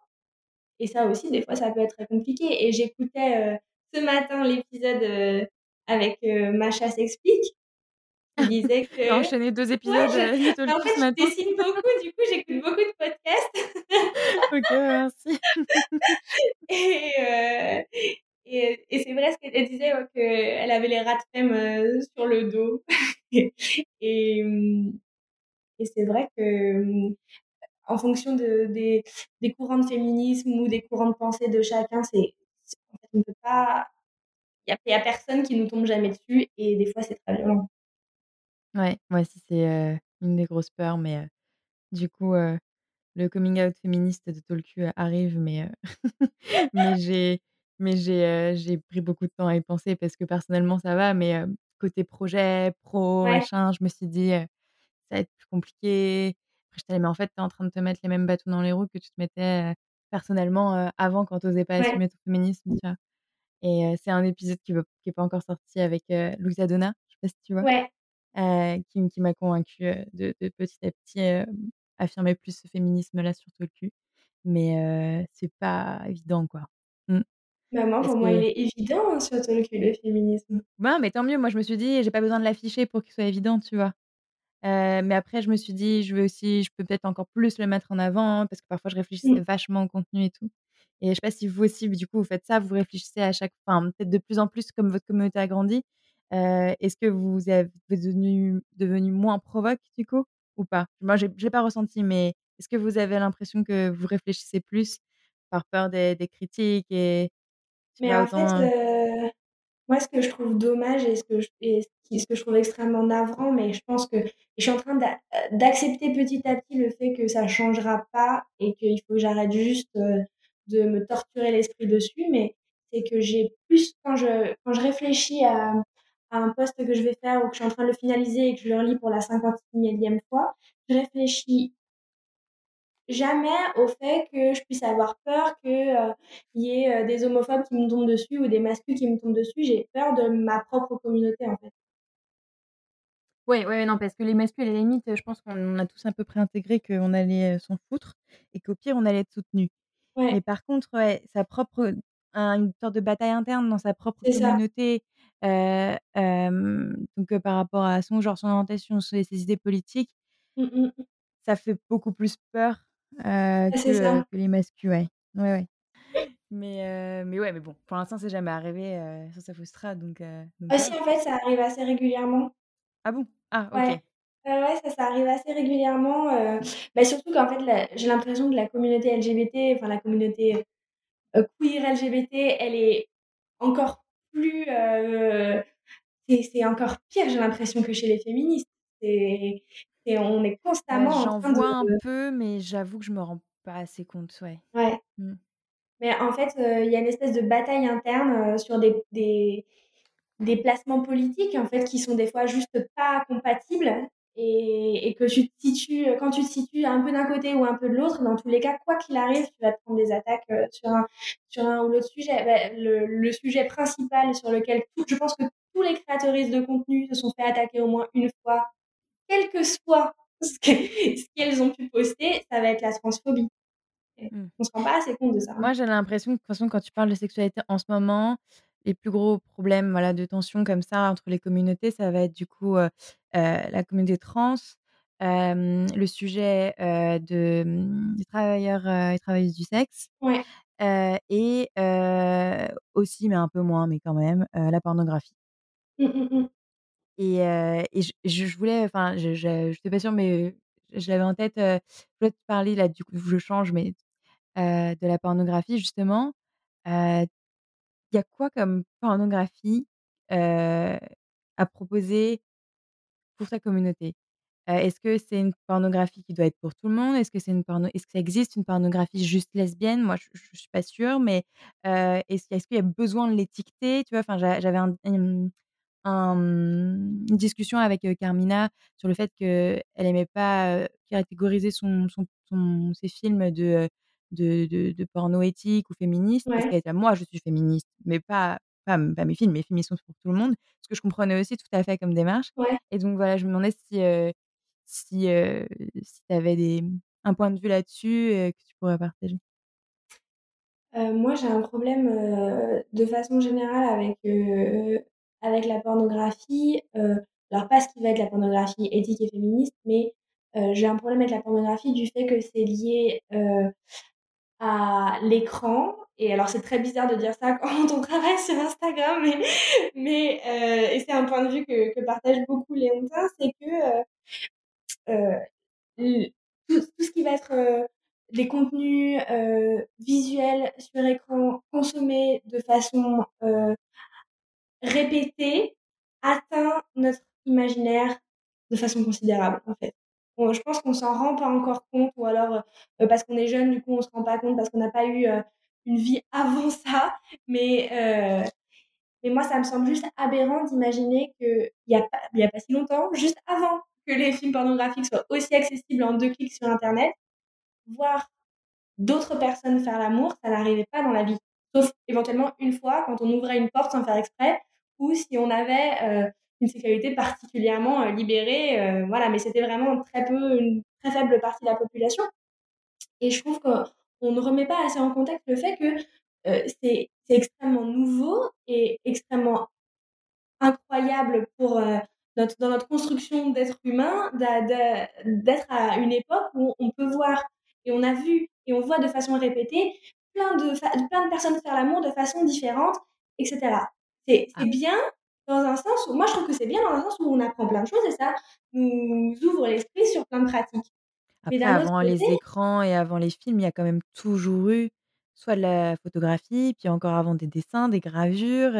Et ça aussi, des fois, ça peut être très compliqué. Et j'écoutais euh, ce matin l'épisode avec Macha s'explique. Il disait que. J'ai enchaîné deux épisodes ouais, je... En fait, je dessine beaucoup, du coup, j'écoute beaucoup de podcasts. ok, merci. et, euh, et, et c'est vrai ce qu'elle disait, ouais, qu'elle avait les rats de femme sur le dos. et, et c'est vrai que en fonction de, des, des, courants de féminisme ou des courants de pensée de chacun, c'est on peut pas. Il n'y a, a, personne qui nous tombe jamais dessus et des fois c'est très violent. Ouais, moi aussi c'est une des grosses peurs, mais du coup le coming out féministe de Tolku arrive, mais mais j'ai mais j'ai j'ai pris beaucoup de temps à y penser parce que personnellement ça va, mais côté projet, pro, Ouais. machin, je me suis dit ça va être plus compliqué. Après là, mais en fait tu es en train de te mettre les mêmes bâtons dans les roues que tu te mettais personnellement avant quand tu osais pas Ouais. assumer ton féminisme, tu vois? Et c'est un épisode qui veut qui est pas encore sorti avec Louisa Donna, je sais pas si tu vois? Ouais. qui qui m'a convaincue de de petit à petit affirmer plus ce féminisme-là sur Tolku. Mais c'est pas évident, quoi. Mmh. Bah moi, Parce pour moi, il est évident hein, sur Tolku, le féminisme. Ben, mais tant mieux, moi je me suis dit: «J'ai pas besoin de l'afficher pour qu'il soit évident», tu vois? Heu, mais après je me suis dit: «Je veux aussi je peux peut-être encore plus le mettre en avant», parce que parfois je réfléchissais vachement au contenu et tout. Et je sais pas si vous aussi, du coup, vous faites ça, vous réfléchissez à chaque enfin, peut-être de plus en plus comme votre communauté a grandi. Heu, est-ce que vous êtes devenu devenu moins provoque, du coup, ou pas? Moi, j'ai pas ressenti, mais est-ce que vous avez l'impression que vous réfléchissez plus par peur des des critiques et Mais en fait, autant heu, moi, ce que je trouve dommage et ce que je ce que je trouve extrêmement navrant, mais je pense que je suis en train d'a d'accepter petit à petit le fait que ça changera pas et qu'il faut que j'arrête juste, de me torturer l'esprit dessus, mais c'est que j'ai plus quand je quand je réfléchis à à un post que je vais faire ou que je suis en train de le finaliser et que je le relis pour la 50 millième fois, je réfléchis jamais au fait que je puisse avoir peur qu'il y ait des homophobes qui me tombent dessus ou des masculins qui me tombent dessus. J'ai peur de ma propre communauté, en fait. Ouais, ouais, non, parce que les masculins, à la limite, je pense qu'on a tous à peu près intégré qu'on allait s'en foutre et qu'au pire, on allait être soutenus. Ouais. Mais par contre, ouais, sa propre une sorte de bataille interne dans sa propre communauté, donc par rapport à son genre, son orientation, ses idées politiques Mmh mh. ça fait beaucoup plus peur, c'est que ça. que les masculins, ouais. Ouais, ouais. Mais heu, mais ouais, mais bon, pour l'instant, c'est jamais arrivé, heu, sur Sophostrate, donc heu, donc Ah si, en fait, ça arrive assez régulièrement. Ah bon? Ah. OK. Ouais, ouais, ça, ça arrive assez régulièrement, heu, bah, surtout qu'en fait, j'ai l'impression que la communauté LGBT, enfin la communauté, heu, queer LGBT, elle est encore plus, c'est encore pire, j'ai l'impression, que chez les féministes. C'est c'est on est Bah, constamment en j'en train de vois un peu, mais j'avoue que je me rends pas assez compte, ouais. Ouais. Mmh. Mais en fait, il y a une espèce de bataille interne, sur des des des placements politiques, en fait, qui sont des fois juste pas compatibles et et que tu te situes, quand tu te situes un peu d'un côté ou un peu de l'autre, dans tous les cas, quoi qu'il arrive, tu vas te prendre des attaques, sur un sur un ou l'autre sujet. Bah, le le sujet principal sur lequel tout je pense que tous les créatrices de contenu se sont fait attaquer au moins une fois, quel que soit ce que ce qu'elles ont pu poster, ça va être la transphobie. Mmh. on se rend pas assez compte de ça, hein. Moi, j'ai l'impression que, de toute façon, quand tu parles de sexualité en ce moment, les plus gros problèmes, voilà, de tension comme ça entre les communautés, ça va être du coup, heu heu, la communauté trans, le sujet, heu, de, mmh, des travailleurs, et travailleuses du sexe, Ouais. et aussi, mais un peu moins, mais quand même, la pornographie. Mmh, mmh mh. Et et je voulais enfin, je je j'étais pas sûre, mais je l'avais en tête, heu, je voulais te parler là, du coup, je change, mais heu, de la pornographie justement. Heu, il y a quoi comme pornographie, à proposer pour ta communauté? Est-ce que c'est une pornographie qui doit être pour tout le monde? Est-ce que c'est une porno est-ce que ça existe une pornographie juste lesbienne? Moi, je je suis pas sûre, mais est-ce qu'il y a besoin de l'étiqueter? Tu vois? Enfin, j'a j'avais un un, une discussion avec, Carmina sur le fait qu'elle aimait pas, catégoriser son son son ses films de, de de de porno éthique ou féministe parce qu'elle était «Moi, je suis féministe, mais pas pas mes films, mes films, ils sont pour tout le monde». Ce que je comprenais aussi tout à fait comme démarche Ouais. et donc voilà, je me demandais si, si, si tu avais des un point de vue là-dessus, que tu pourrais partager? Moi, j'ai un problème, de façon générale avec, avec la pornographie, heu, alors pas ce qui va être la pornographie éthique et féministe, mais, heu, j'ai un problème avec la pornographie du fait que c'est lié, heu, à l'écran. Et alors c'est très bizarre de dire ça quand on travaille sur Instagram, mais mais, heu et c'est un point de vue que que partagent beaucoup les Léontins, c'est que, heu, l tout tout ce qui va être, des contenus, visuels sur écran consommés de façon, heu, répétée, atteint notre imaginaire de façon considérable, en fait. Bon, je pense qu'on s'en rend pas encore compte ou alors, heu, parce qu'on est jeune, du coup, on se rend pas compte parce qu'on n'a pas eu, heu, une vie avant ça, mais heu, mais moi, ça me semble juste aberrant d'imaginer qu'il y a pas y a pas si longtemps, juste avant que les films pornographiques soient aussi accessibles en 2 clics sur internet, voir d'autres personnes faire l'amour, ça n'arrivait pas dans la vie. Sauf éventuellement une fois quand on ouvrait une porte sans faire exprès ou si on avait, heu, une sexualité particulièrement, heu, libérée, heu, voilà, mais c'était vraiment très peu une très faible partie de la population et je trouve qu'on ne remet pas assez en contexte le fait que, c'est extrêmement nouveau et extrêmement incroyable pour, dans notre construction d'être humain, d'être à une époque où on peut voir et on a vu et on voit de façon répétée plein de plein de personnes faire l'amour de façon différente et cetera. C'est Ah. bien dans un sens où moi je trouve que c'est bien dans un sens où on apprend plein de choses et ça nous ouvre l'esprit sur plein de pratiques. Mais Après, avant côté les écrans et avant les films, il y a quand même toujours eu soit de la photographie, puis encore avant des dessins, des gravures,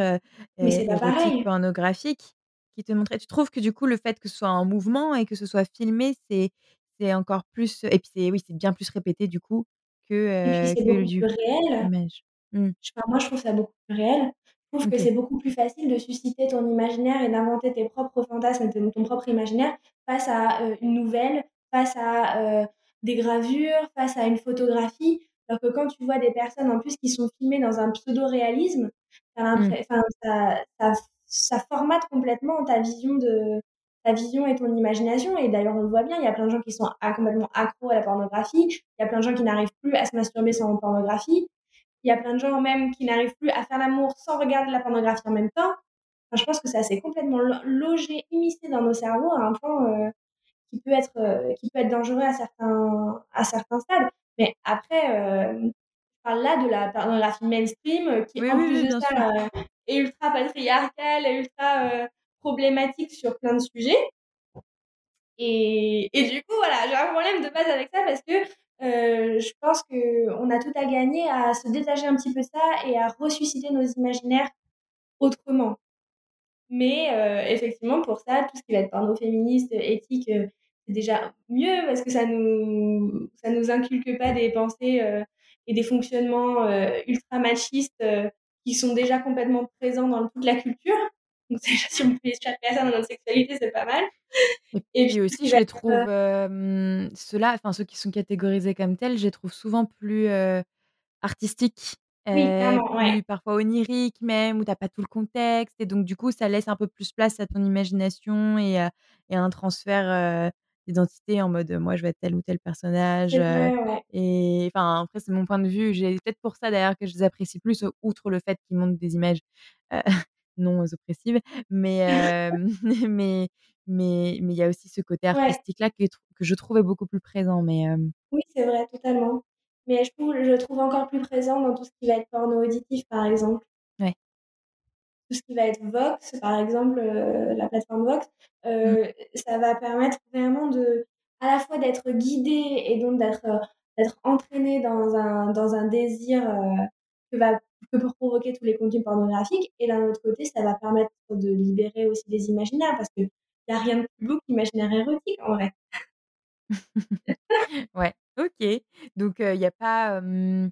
mais c'est pas érotiques, pareil. pornographiques qui te montraient tu trouves que du coup, le fait que ce soit en mouvement et que ce soit filmé, c'est c'est encore plus et puis c'est oui, c'est bien plus répété du coup Et puis que, heu, c'est que beaucoup du plus réel. Mmh. Je moi je trouve ça beaucoup plus réel. Je trouve que c'est beaucoup plus facile de susciter ton imaginaire et d'inventer tes propres fantasmes ton ton propre imaginaire face à, heu, une nouvelle, face à, heu, des gravures, face à une photographie. Alors que quand tu vois des personnes en plus qui sont filmées dans un pseudo-réalisme, Mmh. enfin ça ça ça formate complètement ta vision de ta vision et ton imagination et d'ailleurs on le voit bien, il y a plein de gens qui sont a complètement accros à la pornographie. Il y a plein de gens qui n'arrivent plus à se masturber sans pornographie. Il y a plein de gens même qui n'arrivent plus à faire l'amour sans regarder la pornographie en même temps. Enfin, je pense que ça s'est complètement lo logé, immiscé dans nos cerveaux à un point, heu, qui peut être, heu, qui peut être dangereux à certains à certains stades. Mais après, hem, je parle là de la pornographie mainstream, heu, qui Oui, en oui, plus oui, de ça, est ultra patriarcale et ultra, problématique sur plein de sujets. Et et du coup, voilà, j'ai un problème de base avec ça parce que, heu, je pense qu'on a tout à gagner à se détacher un petit peu de ça et à ressusciter nos imaginaires autrement. Mais heu, effectivement, pour ça, tout ce qui va être porno féministe, éthique, heu, c'est déjà mieux parce que ça nous ça nous inculque pas des pensées, heu et des fonctionnements, ultra machistes, qui sont déjà complètement présents dans toute la culture. Donc déjà, si on peut échapper à ça dans notre sexualité, c'est pas mal Et et puis aussi, qui je les trouve, hem, ceux-là, enfin ceux qui sont catégorisés comme tels, je les trouve souvent plus, heu, artistiques, oui, ouais. plus parfois oniriques même, où tu as pas tout le contexte et donc du coup, ça laisse un peu plus place à ton imagination et à et à un transfert, d'identité en mode, moi je vais être tel ou tel personnage, vrai, ouais. et enfin après c'est mon point de vue. J'ai peut-être pour ça d'ailleurs que je les apprécie plus, outre le fait qu'ils montrent des images, non oppressives, mais mais mais mais il y a aussi ce côté qui est tr que je trouvais beaucoup plus présent, mais Oui, c'est vrai, totalement. Mais je trouve je trouve encore plus présent dans tout ce qui va être porno auditif, par exemple. ouais. Tout ce qui va être Vox, par exemple, la plateforme Vox, Mmh. ça va permettre vraiment de à la fois d'être guidé et donc d'être, d'être entraîné dans un dans un désir, que va que peuvent provoquer tous les contenus pornographiques et d'un autre côté, ça va permettre de libérer aussi des imaginaires parce qu'il y a rien de plus beau que l'imaginaire érotique, en vrai. Ouais, OK. Donc il y a pas, il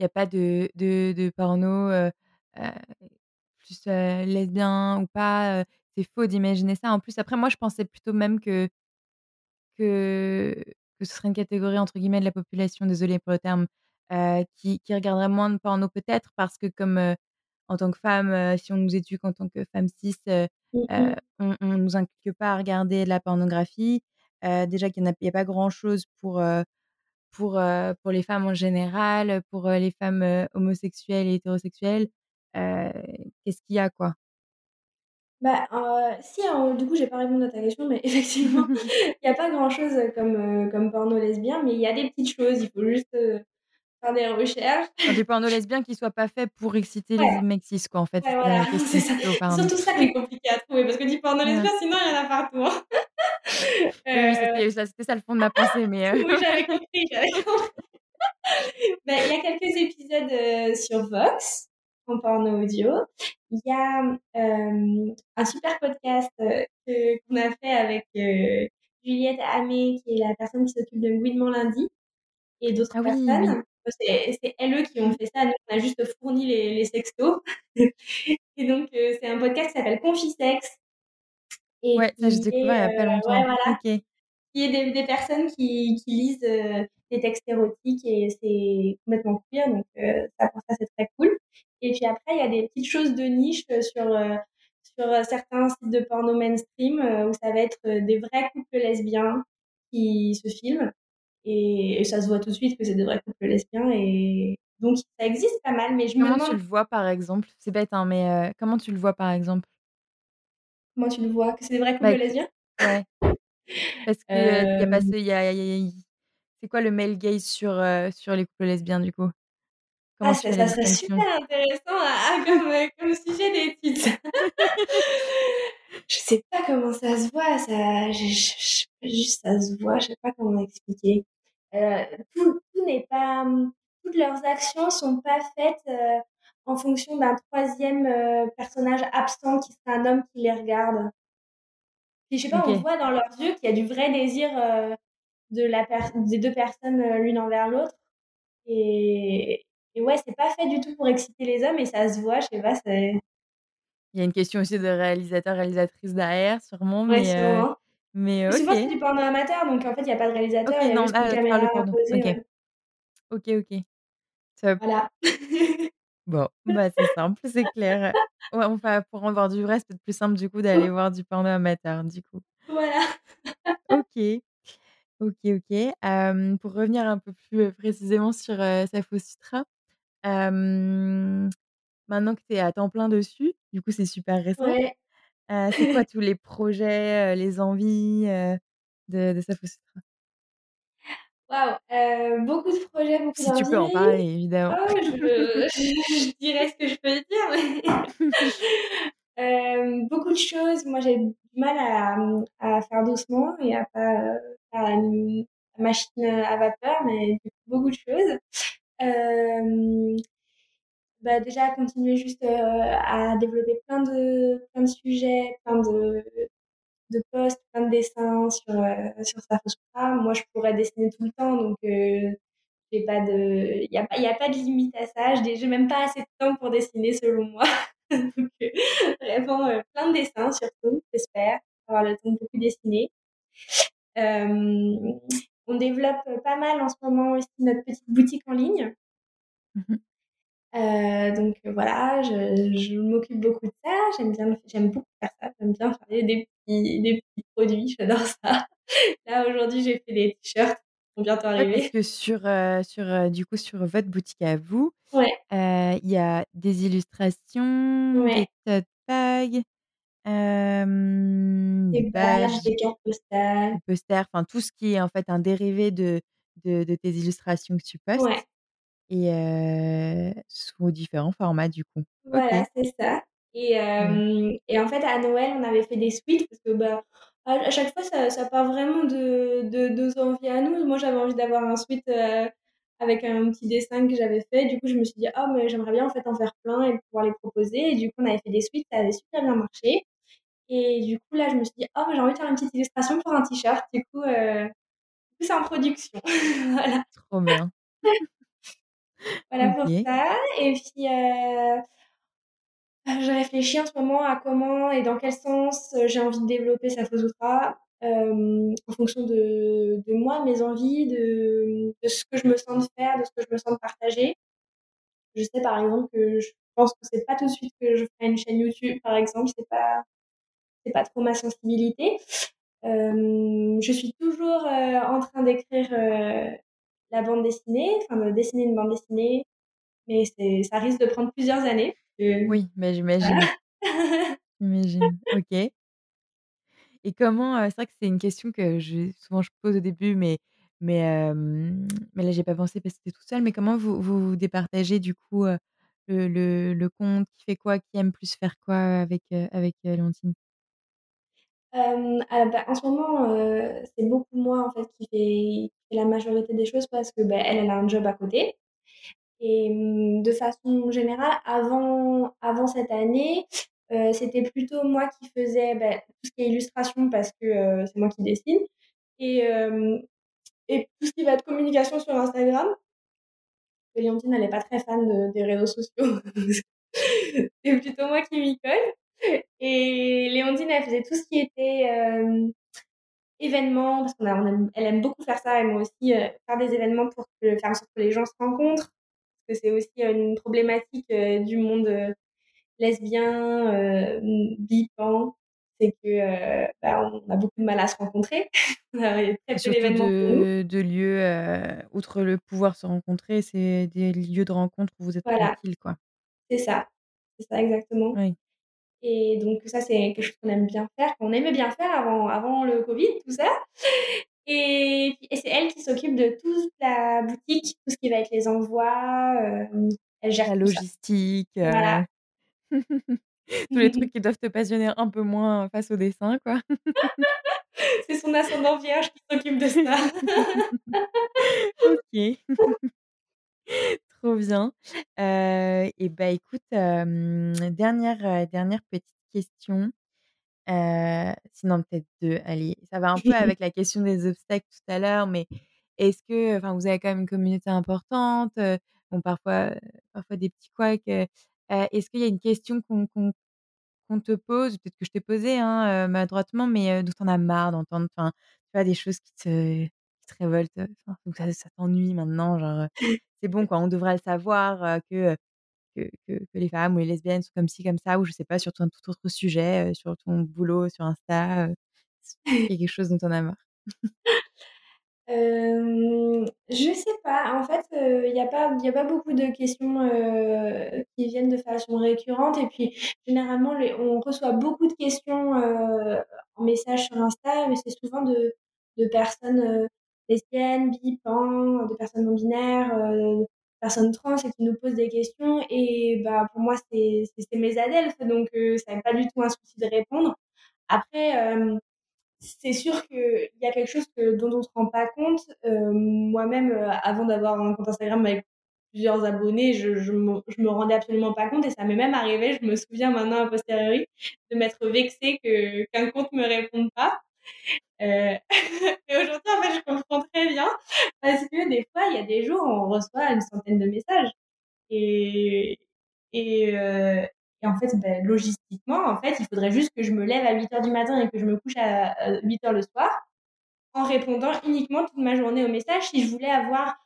y a pas de de de porno, plus, lesbien ou pas, c'est faux d'imaginer ça. En plus, après moi, je pensais plutôt même que que que ce serait une catégorie entre guillemets «de la population», désolée pour le terme, qui qui regarderaient moins de porno peut-être parce que comme, en tant que femme, si on nous éduque en tant que femme cis, Mmh on on nous inculque pas à regarder de la pornographie. déjà qu'il y en a pas grand chose pour, pour, pour les femmes en général, pour, les femmes, homosexuelles et hétérosexuelles. qu'est-ce qu'il y a, quoi? Bah, si, hein, du coup, j'ai pas répondu à ta question, mais effectivement, il y a pas grand-chose, comme, heu, comme porno lesbien, mais il y a des petites choses, il faut juste, faire des recherches. Du porno lesbien qui soit pas fait pour exciter Ouais, les mecs cis, quoi, en fait, ouais, voilà, c'est ça. surtout ça qui est compliqué à trouver parce que du porno Ouais. lesbien, sinon il y en a partout, hein. Oui, c'était ça le fond de ma pensée, mais heu oui, j'avais compris, j'avais compris. Bah, il y a quelques épisodes, heu, sur Vox, en porno audio. Il y a, un super podcast, que qu'on a fait avec, Juliette Hamé, qui est la personne qui s'occupe de Gouinement lundi et d'autres Ah oui, oui. personnes. C'est elles, eux, qui ont fait ça. Nous, on a juste fourni les les sextos et donc heu, c'est un podcast qui s'appelle Confisex et Ouais, ça j'ai découvert il y a pas ouais, longtemps. voilà, OK. qui est des des personnes qui qui lisent, heu, des textes érotiques et c'est complètement queer donc ça pour ça c'est très cool et puis après il y a des petites choses de niche, sur, sur, certains sites de porno mainstream, où ça va être, des vrais couples lesbiens qui se filment et et ça se voit tout de suite que c'est des vrais couples lesbiens et donc ça existe pas mal mais je me Comment tu le vois, par exemple? C'est bête, hein, mais heu, comment tu le vois, par exemple? Comment tu le vois? Que c'est des vrais couples Bah, qui lesbiens? ouais. Parce que, il y a pas Hem ce il y a y a c'est quoi le male gaze sur, sur les couples lesbiens, du coup? Ah Comment ça ça serait super intéressant à à comme, comme sujet d'étude. Je sais pas comment ça se voit, ça je je juste ça se voit, je sais pas comment expliquer. Heu, tout tout n'est pas, mmh, toutes leurs actions sont pas faites, heu, en fonction d'un 3e, heu, personnage absent qui serait un homme qui les regarde. Puis je sais pas, on voit dans leurs yeux qu'il y a du vrai désir, de la des 2 personnes, l'une envers l'autre et et ouais, c'est pas fait du tout pour exciter les hommes et ça se voit, je sais pas, c'est Il y a une question aussi de réalisateur, réalisatrice derrière sûrement, Ouais, mais sûrement. Mais heu, souvent, c'est du porno amateur, donc en fait, il y a pas de réalisateur, il y a non, juste une de caméra porno. posée, OK. ouais. OK, OK. Top. Voilà. Bon, bah, c'est simple, c'est clair. Ouais, enfin, pour en voir du vrai, c'est peut-être plus simple, du coup, d'aller voir du porno amateur, du coup. Voilà. OK. OK, OK. Pour revenir un peu plus, précisément sur, Sapho Sutra, maintenant que tu es à temps plein dessus, du coup, c'est super récent, Ouais. Heu, c'est quoi tous les projets, heu, les envies, heu, de de Sapho Sutra? Waouh, heu, beaucoup de projets, beaucoup Si tu peux en parler, évidemment. Oh, je je dirais ce que je peux dire, mais beaucoup de choses. Moi, j'ai du mal à, à faire doucement et à pas, faire une machine, à vapeur, mais beaucoup de choses. Bah, déjà continuer juste, heu, à développer plein de plein de sujets, plein de de posts, plein de dessins sur, heu, sur Sapho Sutra. Moi, je pourrais dessiner tout le temps, donc de il y a a pas de limite à ça. J'ai j'ai même pas assez de temps pour dessiner selon moi. Donc vraiment, plein de dessins surtout, j'espère, avoir le temps de beaucoup dessiner. On développe pas mal en ce moment aussi notre petite boutique en ligne. Mmh mh. Heu, donc voilà, je je m'occupe beaucoup de ça, j'aime bien j'aime beaucoup faire ça, j'aime bien faire des petits des petits produits, j'adore ça. Là, aujourd'hui, j'ai fait des t-shirts qui vont bientôt Ouais, parce que sur, heu, sur, heu, du coup, sur votre boutique à vous, Ouais. il y a des illustrations, Ouais. des tote bags, des badges, des cartes postales. des posters, enfin, tout ce qui est, en fait, un dérivé de de de tes illustrations que tu postes et sous différents formats, du coup. Voilà, c'est ça et hem et en fait, à Noël, on avait fait des sweats parce que, bah, à chaque fois, ça ça part vraiment de de nos envies à nous. Moi, j'avais envie d'avoir un heu, avec un petit dessin que j'avais fait. Du coup, je me suis dit: «Ah mais j'aimerais bien, en fait, en faire plein et pouvoir les proposer» et du coup, on avait fait des sweats, ça avait super bien marché et du coup, là, je me suis dit: «Oh, mais j'ai envie de faire une petite illustration pour un t-shirt». Du coup, coup, c'est en production. Voilà. Trop bien. Voilà pour ça et puis, heu, je réfléchis en ce moment à comment et dans quel sens, heu, j'ai envie de développer Sapho Sutra. en fonction de, de, moi, mes envies, de, de, ce que je me sens de faire, de ce que je me sens de partager. Je sais par exemple que je pense que c'est pas tout de suite que je ferai une chaîne YouTube, par exemple, c'est pas c'est pas trop ma sensibilité. Euh, je suis toujours euh, en train d'écrire euh, la bande dessinée, enfin de dessiner une bande dessinée, mais ça risque de prendre plusieurs années. Oui, mais j'imagine. j'imagine. Ok. Et comment, c'est vrai que c'est une question que je souvent je pose au début, mais mais hem, mais là j'ai pas pensé parce que tu es toute seule, mais comment vous vous départagez du coup, le le le compte? Qui fait quoi? Qui aime plus faire quoi avec, avec, Léontine? ah bah, en ce moment, c'est beaucoup moi en fait qui fait la majorité des choses parce que, bah, elle, a un job à côté et mmh, de façon générale avant avant cette année, c'était plutôt moi qui faisais, bah, tout ce qui est illustration parce que, c'est moi qui dessine et et tout ce qui va être communication sur Instagram. Léontine, elle est pas très fan de des réseaux sociaux. C'est plutôt moi qui m'y colle et Léontine, elle faisait tout ce qui était, événements parce qu'on aime elle aime beaucoup faire ça et moi aussi, faire des événements pour que faire en sorte que les gens se rencontrent. Parce que c'est aussi, une problématique, du monde, lesbien, bi, pan, c'est que, bah, on a beaucoup de mal à se rencontrer. On a très peu d'événements de de lieux, outre le pouvoir se rencontrer, c'est des lieux de rencontre où vous êtes Voilà. tranquille, quoi. C'est ça, c'est ça exactement Oui. Et donc ça, c'est quelque chose qu'on aime bien faire, qu'on aimait bien faire avant avant le covid, tout ça et et c'est elle qui s'occupe de toute la boutique, tout ce qui va être les envois, hem, elle gère La logistique, Voilà. tous les trucs qui doivent te passionner un peu moins face au dessin, quoi. C'est son ascendant vierge qui s'occupe de ça. OK. Trop bien. Heu et bah, écoute, dernière, dernière petite question. Sinon peut-être 2, allez. Ça va un peu avec la question des obstacles tout à l'heure, mais est-ce que enfin, vous avez quand même une communauté importante, bon parfois, parfois des petits couacs, est-ce qu'il y a une question qu'on qu'on qu'on te pose, peut-être que je t'ai posée, hein, maladroitement, mais dont en as marre d'entendre? Enfin, tu vois, des choses qui te qui te révoltent, enfin, ou ça ça t'ennuie maintenant, genre, c'est bon quoi, on devrait le savoir, que, que que que les femmes ou les lesbiennes sont comme ci, comme ça, ou je sais pas, sur un tout autre sujet, sur ton boulot, sur Insta, il y a quelque chose dont en as marre? Hem, je sais pas. En fait, il y a pas y a pas beaucoup de questions, qui viennent de façon récurrente et puis généralement les on reçoit beaucoup de questions, en message sur Insta, mais c'est souvent de de personnes, lesbiennes, bi, pan, de personnes non binaires, heu, personnes trans et qui nous posent des questions et bah, pour moi, c'est mes adelphes donc heu, c'est pas du tout un souci de répondre. Après, hem, c'est sûr qu'il y a quelque chose que dont on se rend pas compte. Moi-même, avant d'avoir un compte Instagram avec plusieurs abonnés, je je me je me rendais absolument pas compte et ça m'est même arrivé, je me souviens maintenant a posteriori, de m'être vexée qu'un compte me réponde pas. Heu et aujourd'hui, en fait, je comprends très bien parce que des fois, il y a des jours où on reçoit une centaine de messages et et et en fait, bah, logistiquement, en fait, il faudrait juste que je me lève à 8:00 du matin et que je me couche à, heu, 8:00 le soir, en répondant uniquement toute ma journée aux messages si je voulais avoir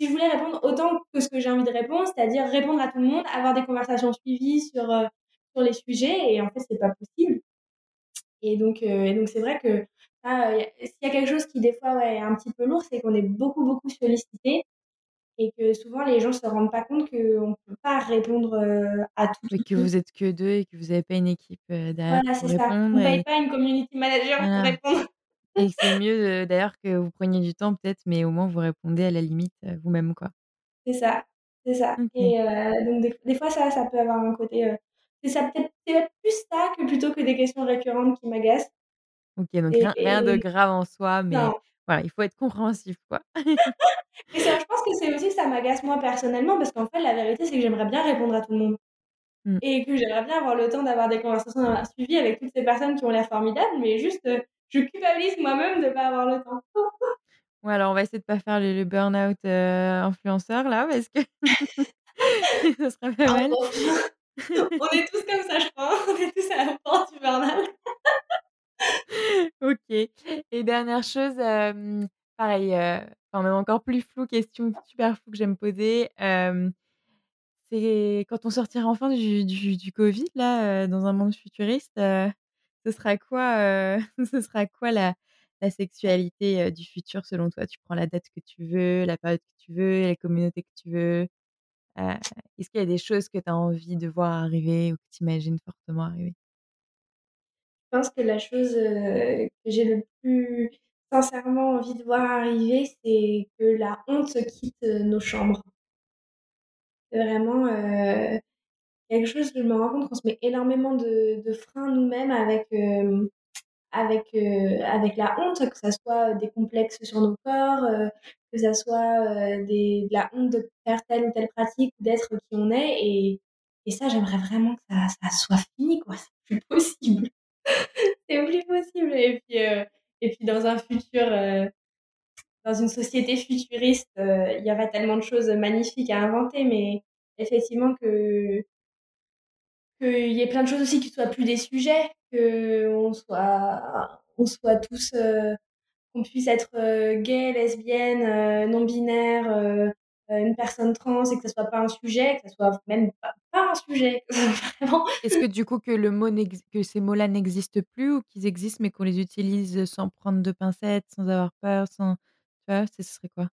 si je voulais répondre autant que ce que j'ai envie de répondre, c'est-à-dire répondre à tout le monde, avoir des conversations suivies sur, heu, sur les sujets et en fait, c'est pas possible et donc heu et donc c'est vrai que là, s'il y a quelque chose qui des fois, ouais, est un petit peu lourd, c'est qu'on est beaucoup, beaucoup sollicités et que souvent les gens se rendent pas compte qu'on peut pas répondre, heu, à tout, tout, que vous êtes que 2 et que vous avez pas une équipe, derrière Voilà, pour c'est ça. répondre On paye et pas une community manager pour voilà répondre. et c'est mieux, d'ailleurs que vous preniez du temps peut-être, mais au moins vous répondez à la limite, vous-même, quoi. C'est ça, c'est ça et donc des des fois ça ça peut avoir un côté, c'est ça peut-être plus ça que plutôt que des questions récurrentes qui m'agacent OK, donc et rien de grave en soi, mais non. voilà, il faut être compréhensif, quoi. Et ça, je pense que c'est aussi ça m'agace moi personnellement parce qu'en fait, la vérité, c'est que j'aimerais bien répondre à tout le monde Mmh. et que j'aimerais bien avoir le temps d'avoir des conversations suivies avec toutes ces personnes qui ont l'air formidables, mais juste, heu, je culpabilise moi-même de pas avoir le temps. Ouais, alors on va essayer de pas faire le le burn-out, heu, influenceur là parce que ça serait pas Ah mal. on est tous comme ça, je crois, on est tous à la porte du burn-out. OK Et dernière chose, pareil, enfin même encore plus flou, question super floue que j'aime poser. c'est quand on sortira enfin du, du, Covid, là, dans un monde futuriste, ce sera quoi, ce sera quoi la, la sexualité du futur selon toi? Tu prends la date que tu veux, la période que tu veux, la communauté que tu veux? Est-ce qu'il y a des choses que tu as envie de voir arriver ou que tu imagines fortement arriver? Je pense que la chose que j'ai le plus sincèrement envie de voir arriver, c'est que la honte quitte nos chambres. C'est vraiment quelque chose que je me rends compte qu'on se met énormément de, de freins nous-mêmes avec, avec, avec la honte, que ça soit des complexes sur nos corps, que ça soit de la honte de faire telle ou telle pratique d'être qui on est. Et, et ça, j'aimerais vraiment que ça, soit fini, quoi. C'est plus possible. c'est plus possible. Et puis, et puis dans un futur, dans une société futuriste, il y aura tellement de choses magnifiques à inventer, mais effectivement que qu'il y ait plein de choses aussi qui soient plus des sujets, qu'on soit, on soit tous, qu'on puisse être gay, lesbienne, non binaire, une personne trans et que ce soit pas un sujet, que ce soit même pas, un sujet. Est-ce que du coup que le mot que ces mots-là n'existent plus ou qu'ils existent mais qu'on les utilise sans prendre de pincettes, sans avoir peur, sans tu vois, ce serait quoi?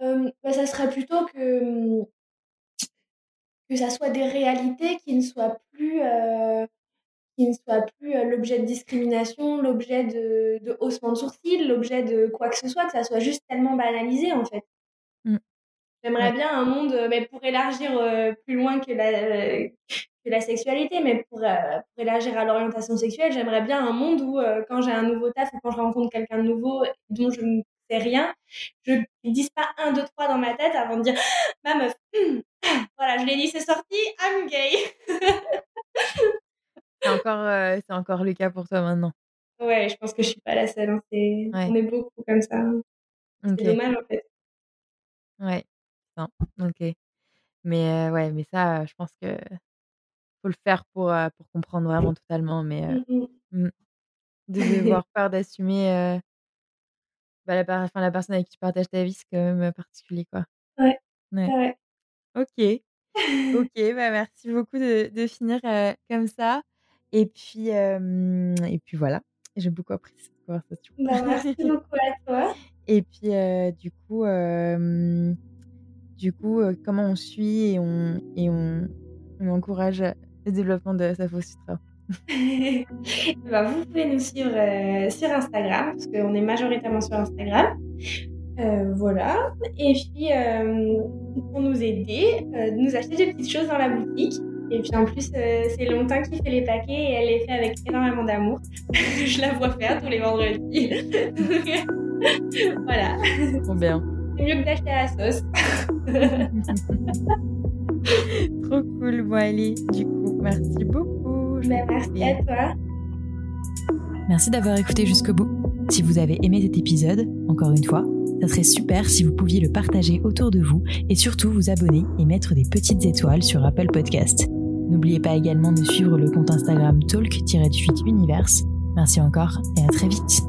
Bah, ça serait plutôt que que ça soit des réalités qui ne soient plus qui ne soient plus l'objet de discrimination, l'objet de, de haussement de sourcils, l'objet de quoi que ce soit, que ça soit juste tellement banalisé en fait. Mmh. J'aimerais bien un monde, mais pour élargir plus loin que la, que la sexualité, mais pour, pour élargir à l'orientation sexuelle, j'aimerais bien un monde où quand j'ai un nouveau taf ou quand je rencontre quelqu'un de nouveau dont je ne sais rien, je ne dise pas un, deux, trois dans ma tête avant de dire ma meuf, voilà, je l'ai dit, c'est sorti, I'm gay. c'est encore, c'est encore le cas pour toi maintenant. Ouais, je pense que je suis pas la seule. Hein, on est beaucoup comme ça. C'est dommage en fait. Ouais. OK. Mais ouais, mais ça, je pense que faut le faire pour, pour comprendre vraiment totalement. Mais mmh, mmh. Mmh, de devoir peur d'assumer, bah, la enfin, la personne avec qui tu partages ta vie, c'est quand même, particulier, quoi. Ouais. Ouais. OK. OK, bah, merci beaucoup de de finir, comme ça et puis, et puis voilà, j'ai beaucoup apprécié cette conversation. Bah, merci beaucoup à toi. Et puis, du coup, du coup, comment on suit et on, et on, on encourage le développement de Safo Sutra? Bah, Vous pouvez nous suivre sur Instagram, parce qu'on est majoritairement sur Instagram. Euh, voilà. Et puis, pour nous aider, nous acheter des petites choses dans la boutique. Et puis en plus, c'est longtemps qu'il fait les paquets et elle les fait avec énormément d'amour. Je la vois faire tous les vendredis. voilà. Trop bien. C'est mieux que d'acheter à la sauce. Trop cool. Bon, allez, du coup, merci beaucoup. Ben, merci à toi. Merci d'avoir écouté jusqu'au bout. Si vous avez aimé cet épisode, encore une fois, ça serait super si vous pouviez le partager autour de vous et surtout vous abonner et mettre des petites étoiles sur Apple Podcast. N'oubliez pas également de suivre le compte Instagram talk-univers. Merci encore et à très vite.